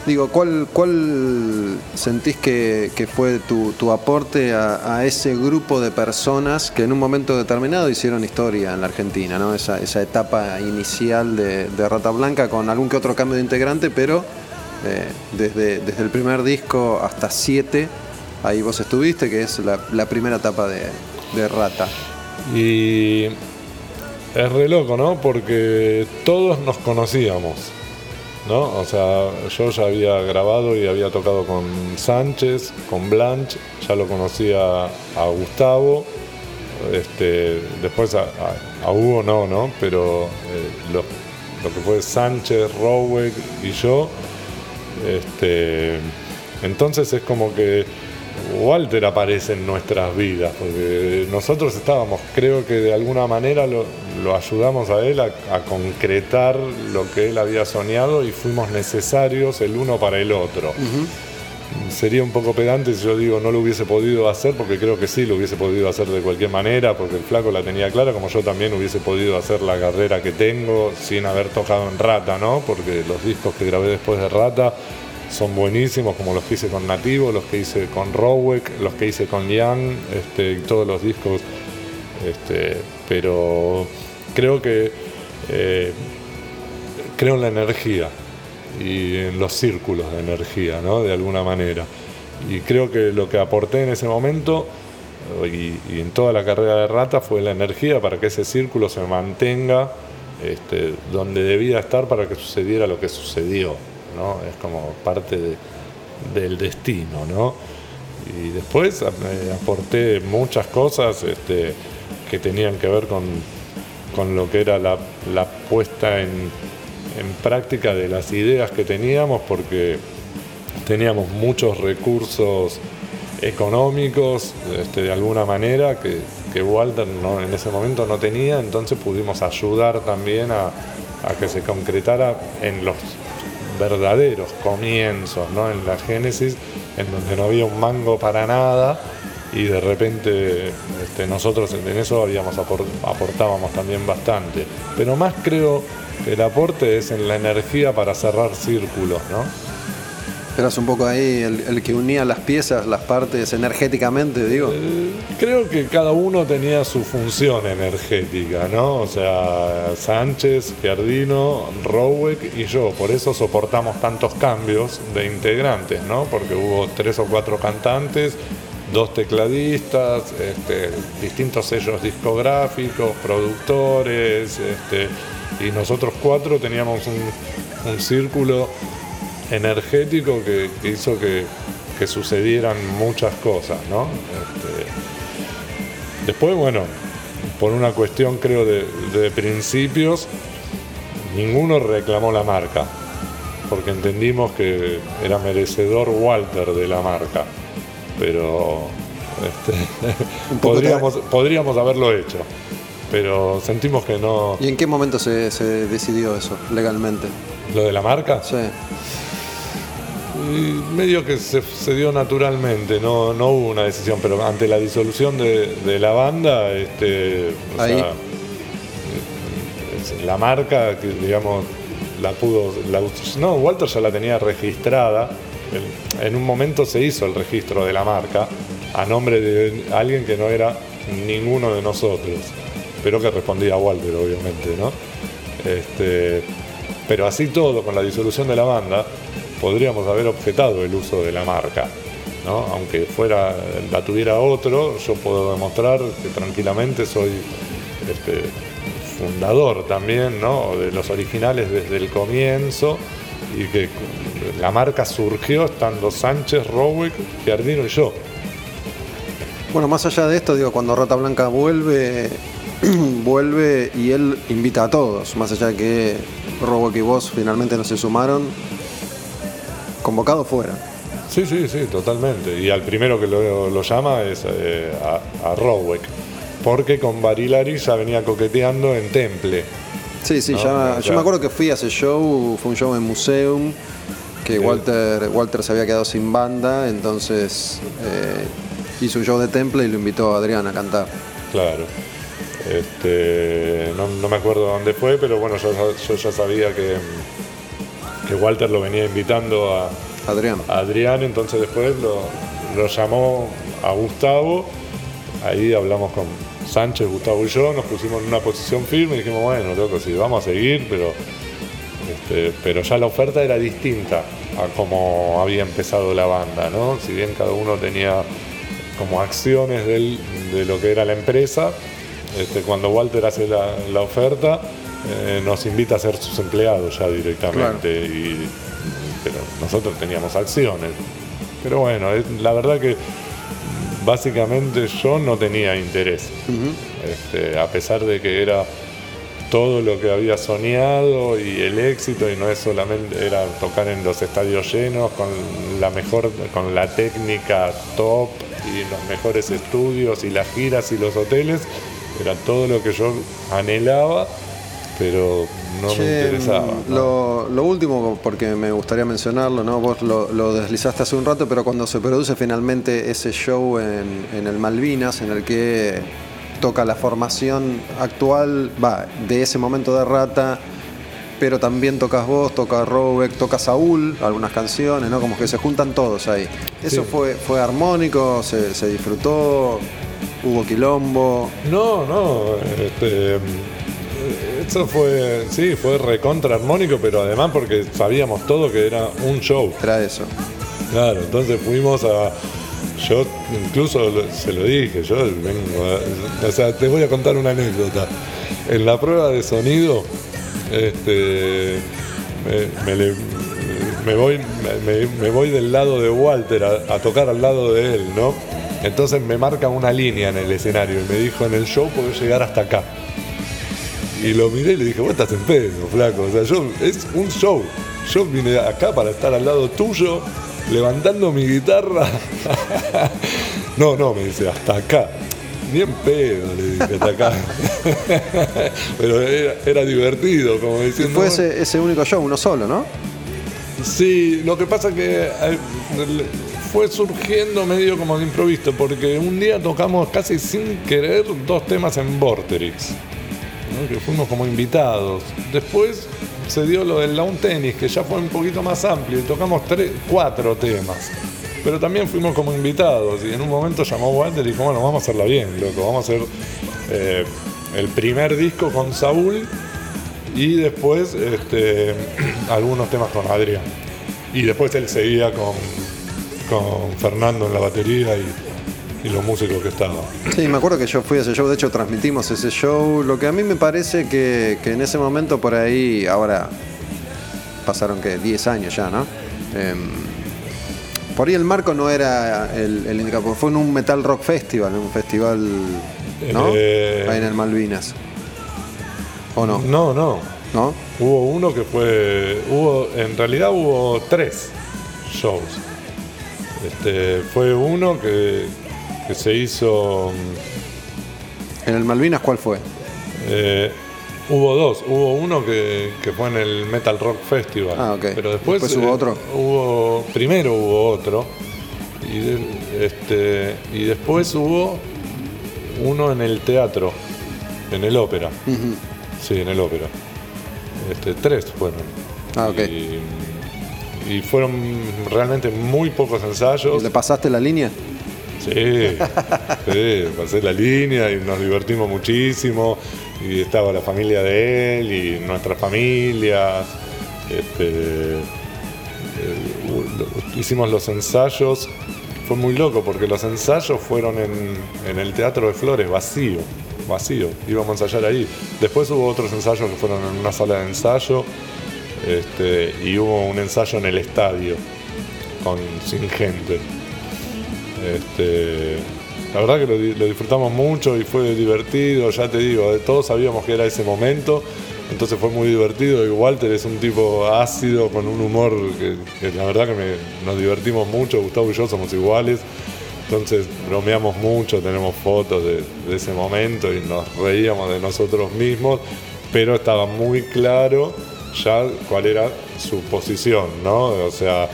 Digo, ¿cuál, cuál sentís que, que fue tu, tu aporte a, ese grupo de personas que en un momento determinado hicieron historia en la Argentina? ¿no? Esa, esa etapa inicial de, de Rata Blanca con algún que otro cambio de integrante, pero eh, desde, desde el primer disco hasta siete, ahí vos estuviste, que es la, la primera etapa de, de Rata. Y es re loco, ¿no? Porque todos nos conocíamos, ¿no? O sea, yo ya había grabado y había tocado con Sánchez, con Blanche, ya lo conocía a Gustavo, este, después a, Hugo no, ¿no? Pero eh, lo, lo que fue Sánchez, Rowek y yo, este, entonces es como que Walter aparece en nuestras vidas, porque nosotros estábamos, creo que de alguna manera lo, lo ayudamos a él a, a concretar lo que él había soñado y fuimos necesarios el uno para el otro. Sería un poco pedante si yo digo no lo hubiese podido hacer, porque creo que sí lo hubiese podido hacer de cualquier manera, porque el flaco la tenía clara, como yo también hubiese podido hacer la carrera que tengo sin haber tocado en Rata, ¿no? Porque los discos que grabé después de Rata son buenísimos, como los que hice con Nativo, los que hice con Rowek, los que hice con Ian, este, todos los discos. Este, pero creo que eh, creo en la energía y en los círculos de energía, ¿no? De alguna manera. Y creo que lo que aporté en ese momento y, en toda la carrera de rata fue la energía para que ese círculo se mantenga este, donde debía estar para que sucediera lo que sucedió, Es como parte del destino, ¿no? Y después eh, aporté muchas cosas este, que tenían que ver con, lo que era la, puesta en, práctica de las ideas que teníamos, porque teníamos muchos recursos económicos, este, de alguna manera, que, Walter en ese momento no tenía, entonces pudimos ayudar también a, que se concretara en los verdaderos comienzos, ¿no? en la génesis, en donde no había un mango para nada y de repente este, nosotros en eso habíamos aportábamos también bastante. Pero más creo que el aporte es en la energía para cerrar círculos, ¿no? Eras un poco ahí el, que unía las piezas, las partes energéticamente, digo. Eh, creo que cada uno tenía su función energética, ¿no? O sea, Sánchez, Giardino, Rowek y yo. Por eso soportamos tantos cambios de integrantes, ¿no? Porque hubo tres o cuatro cantantes, dos tecladistas, este, distintos sellos discográficos, productores, este, y nosotros cuatro teníamos un, un círculo energético que, hizo que, sucedieran muchas cosas, ¿no? Este, después, bueno, por una cuestión creo de, principios, ninguno reclamó la marca, porque entendimos que era merecedor Walter de la marca, pero este, podríamos, podríamos haberlo hecho, pero sentimos que no... ¿Y en qué momento se, se decidió eso legalmente? ¿Lo de la marca? Sí medio que se, dio naturalmente, no, no hubo una decisión, pero ante la disolución de, la banda, este, la marca, que digamos, la pudo. no, Walter ya la tenía registrada. En un momento se hizo el registro de la marca a nombre de alguien que no era ninguno de nosotros, pero que respondía a Walter, obviamente, ¿no? Este, pero así todo, con la disolución de la banda, podríamos haber objetado el uso de la marca. ¿no? Aunque fuera, la tuviera otro, yo puedo demostrar que tranquilamente soy este, fundador también ¿no? de los originales desde el comienzo y que la marca surgió estando Sánchez, Rowick, Giardino y yo. Bueno, más allá de esto, digo, cuando Rata Blanca vuelve, vuelve y él invita a todos, más allá de que Rowick y vos finalmente no se sumaron, convocado fuera. Sí, sí, sí, totalmente. Y al primero que lo, llama es eh, a, a Rowek, porque con Barilari ya venía coqueteando en Temple. Sí, sí, ya, yo me acuerdo que fui a ese show, fue un show en Museum, que Walter, Walter se había quedado sin banda, entonces eh, hizo un show de Temple y lo invitó a Adrián a cantar. Claro. Este, no, me acuerdo dónde fue, pero bueno, yo, yo ya sabía que, que Walter lo venía invitando a Adrián. Adrián, entonces después lo, llamó a Gustavo, ahí hablamos con Sánchez, Gustavo y yo, nos pusimos en una posición firme y dijimos, bueno, loco, sí, vamos a seguir, pero, este, pero ya la oferta era distinta a cómo había empezado la banda, ¿no? Si bien cada uno tenía como acciones de lo que era la empresa, este, cuando Walter hace la oferta, eh, nos invita a ser sus empleados ya directamente, y, pero nosotros teníamos acciones. Pero bueno, la verdad que básicamente yo no tenía interés, este, a pesar de que era todo lo que había soñado y el éxito y no es solamente era tocar en los estadios llenos con la mejor con la técnica top y los mejores estudios y las giras y los hoteles era todo lo que yo anhelaba pero no me interesaba. Lo, último, porque me gustaría mencionarlo, ¿no? vos lo, deslizaste hace un rato, pero cuando se produce finalmente ese show en, el Malvinas, en el que toca la formación actual, va, de ese momento de rata, pero también tocas vos, toca Robeck, toca Saúl, algunas canciones, ¿no? Como que se juntan todos ahí. ¿Eso fue, fue armónico? Se, ¿Se disfrutó? ¿Hubo quilombo? No, no. Este, Eso fue, sí, fue recontra armónico, pero además porque sabíamos todo que era un show. Era eso. Claro, entonces fuimos a. Yo incluso se lo dije, yo vengo a- O sea, te voy a contar una anécdota. En la prueba de sonido, este. Me, me le- me voy, me, me voy del lado de Walter a, a tocar al lado de él, ¿no? Entonces me marca una línea en el escenario y me dijo en el show podés llegar hasta acá. Y lo miré y le dije, vos estás en pedo, flaco. O sea, yo, es un show. Yo vine acá para estar al lado tuyo, levantando mi guitarra. no, no, me dice, hasta acá. Ni en pedo, le dije, hasta acá. Pero era, era divertido, como Y diciendo. fue ese, ese único show, uno solo, ¿no? Sí, lo que pasa que eh, fue surgiendo medio como de improviso, porque un día tocamos casi sin querer dos temas en Vorterix, que fuimos como invitados. Después se dio lo del lawn tennis, que ya fue un poquito más amplio, y tocamos tres, cuatro temas. Pero también fuimos como invitados, y en un momento llamó Walter y dijo, bueno, vamos a hacerla bien, loco, vamos a hacer eh, el primer disco con Saúl y después este, algunos temas con Adrián. Y después él seguía con, con Fernando en la batería y, y los músicos que estaban. Sí, me acuerdo que yo fui a ese show, de hecho transmitimos ese show. Lo que a mí me parece que, que en ese momento por ahí, ahora pasaron que 10 años ya, ¿no? Em, por ahí el marco no era el, el indicado, porque fue en un Metal Rock Festival, un festival, ¿no? Eh, Ahí en el Malvinas. ¿O no? No, no. ¿No? Hubo uno que fue. Hubo, en realidad hubo tres shows. Este, fue uno que, que se hizo. ¿En el Malvinas cuál fue? eh, hubo dos. Hubo uno que, que fue en el Metal Rock Festival. Ah, ok. Pero después. Después hubo eh, otro. Hubo, primero hubo otro. Y, de- este, y después hubo uno en el teatro. En el ópera. Sí, en el ópera. Este, tres fueron. Ah, ok. Y, y fueron realmente muy pocos ensayos. ¿Le pasaste la línea? Sí, sí, pasé la línea y nos divertimos muchísimo. Y estaba la familia de él y nuestras familias. Este, hicimos los ensayos. Fue muy loco porque los ensayos fueron en, en el Teatro de Flores, vacío, vacío. Íbamos a ensayar ahí. Después hubo otros ensayos que fueron en una sala de ensayo. este, y hubo un ensayo en el estadio con, sin gente. Este, la verdad que lo, di- lo disfrutamos mucho y fue divertido, ya te digo, de todos sabíamos que era ese momento, entonces fue muy divertido y Walter es un tipo ácido con un humor que, la verdad que nos divertimos mucho, Gustavo y yo somos iguales, entonces bromeamos mucho, tenemos fotos de ese momento y nos reíamos de nosotros mismos, pero estaba muy claro ya cuál era su posición, ¿no? O sea,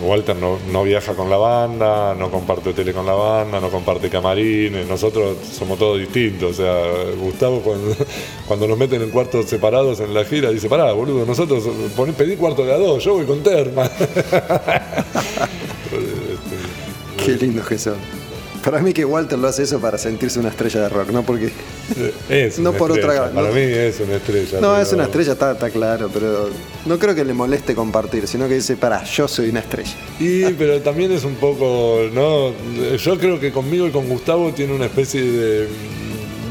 Walter no, no viaja con la banda, no comparte tele con la banda, no comparte camarines, nosotros somos todos distintos. O sea, Gustavo cuando, cuando nos meten en cuartos separados en la gira dice, pará, boludo, nosotros poné, pedí cuarto de a dos, yo voy con Terma. Qué lindos que son. Para mí que Walter lo hace eso para sentirse una estrella de rock, no porque... Es No por otra- Para no. mí es una estrella. No, pero- es una estrella, está, está claro, pero no creo que le moleste compartir, sino que dice, para, yo soy una estrella. Y, pero también es un poco, ¿no? Yo creo que conmigo y con Gustavo tiene una especie de,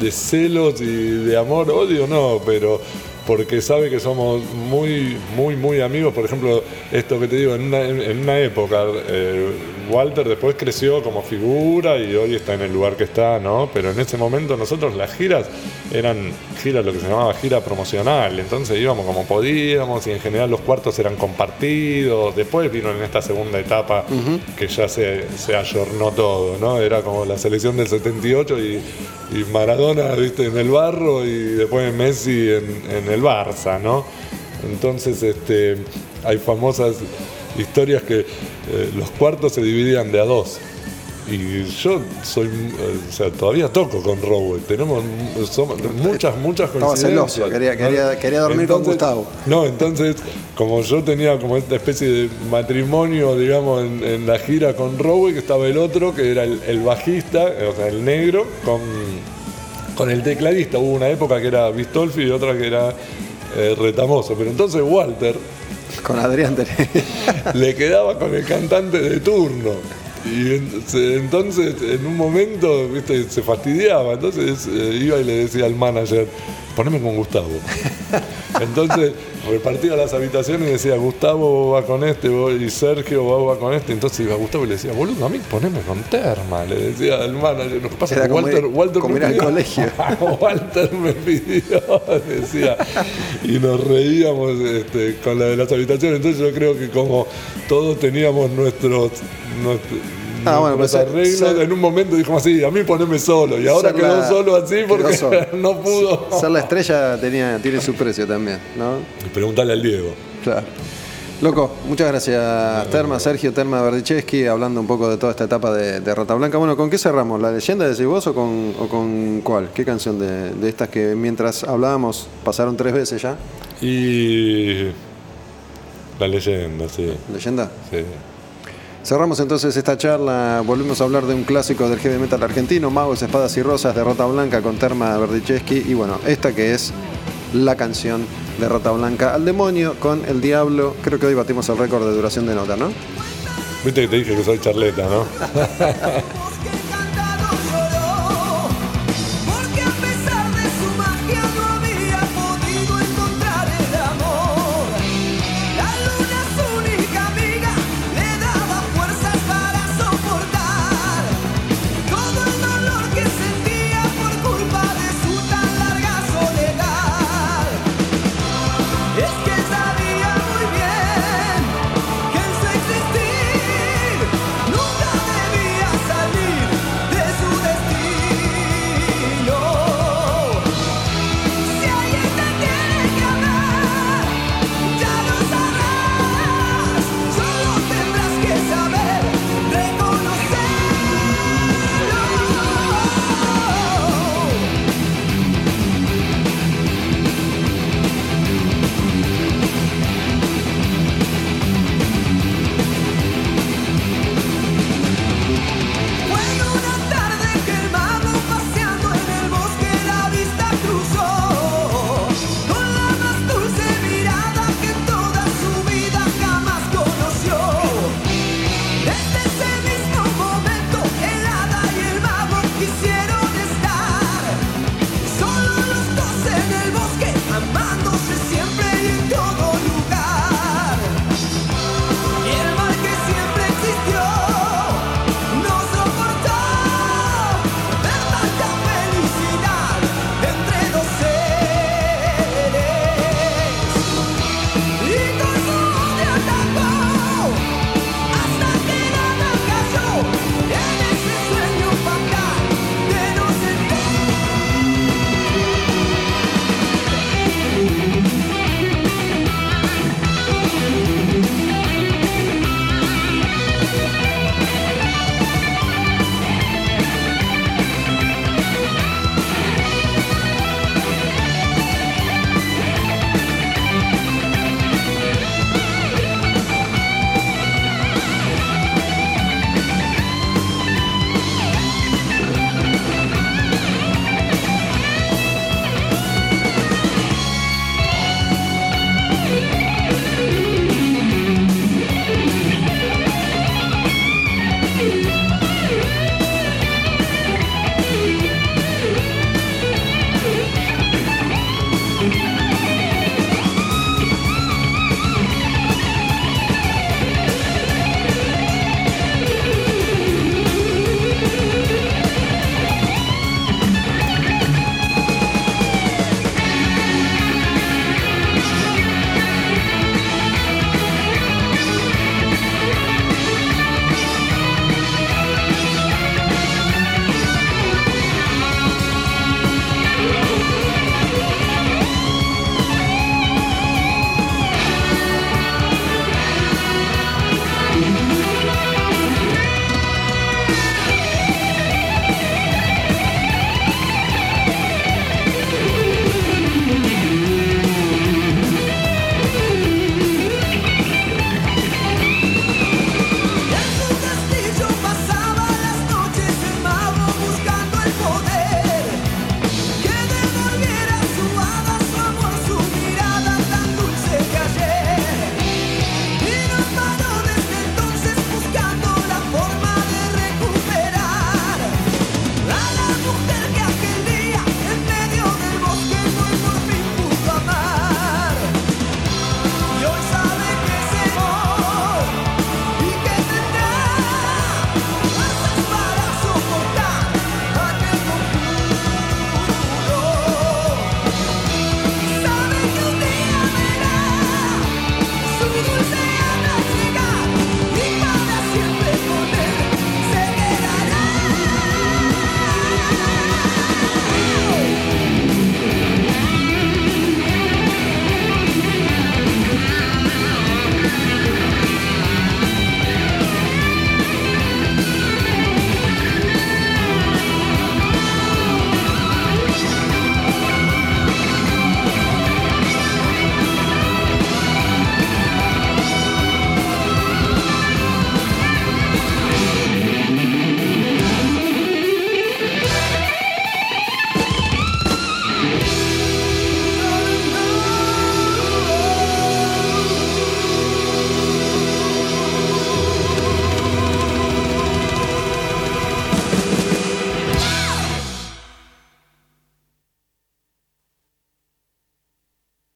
de celos y de amor, odio no, pero porque sabe que somos muy, muy, muy amigos. Por ejemplo, esto que te digo, en una, en una época, eh, Walter después creció como figura y hoy está en el lugar que está, ¿no? Pero en ese momento nosotros las giras eran giras, lo que se llamaba gira promocional, entonces íbamos como podíamos y en general los cuartos eran compartidos. Después vino en esta segunda etapa que ya se, se ayornó todo, ¿no? Era como la selección del 78 y, y Maradona, viste, en el barro y después Messi en, en el Barça, ¿no? Entonces, este, hay famosas historias que eh, los cuartos se dividían de a dos. Y yo soy, eh, o sea, todavía toco con Rowell. Tenemos somos muchas, muchas Estaba coincidencias. celoso, quería- quería- quería dormir con Gustavo. No, entonces, como yo tenía como esta especie de matrimonio, digamos, en, en la gira con Rowell, que estaba el otro, que era el, el bajista, o sea, el negro, con, con el tecladista hubo una época que era Bistolfi y otra que era eh, Retamoso. Pero entonces Walter Con Adrián tenés. le quedaba con el cantante de turno. Y entonces, en un momento, viste, se fastidiaba. Entonces eh, iba y le decía al manager, poneme con Gustavo. Entonces repartía las habitaciones y decía, Gustavo va con este y Sergio va con este. Entonces iba Gustavo y le decía, boludo, a mí poneme con Terma. Le decía al manager, lo que pasa es que Walter, Walter como me al pidió". colegio. Walter me pidió, decía, y nos reíamos este, con la de las habitaciones. Entonces yo creo que como todos teníamos nuestros, nuestros, Ah, bueno, pues, ser- en un momento dijo así, a mí poneme solo. Y ahora quedó la- solo así porque solo. no pudo. Ser la estrella tenía, tiene su precio también, ¿no? Preguntale al Diego. Claro. Loco, muchas gracias Terma, Sergio Terma Berdichevsky, hablando un poco de toda esta etapa de, de Rata Blanca. Bueno, ¿con qué cerramos? ¿La leyenda de vos o con, o con cuál? ¿Qué canción de, de estas que mientras hablábamos pasaron tres veces ya? Y la leyenda, sí. ¿Leyenda? sí. Cerramos entonces esta charla, volvimos a hablar de un clásico del heavy metal argentino, Magos, Espadas y Rosas de Rata Blanca con Terma Berdichevsky y bueno, esta que es la canción de Rata Blanca al demonio con el diablo, creo que hoy batimos el récord de duración de nota, ¿no? Viste que te dije que soy charleta, ¿no?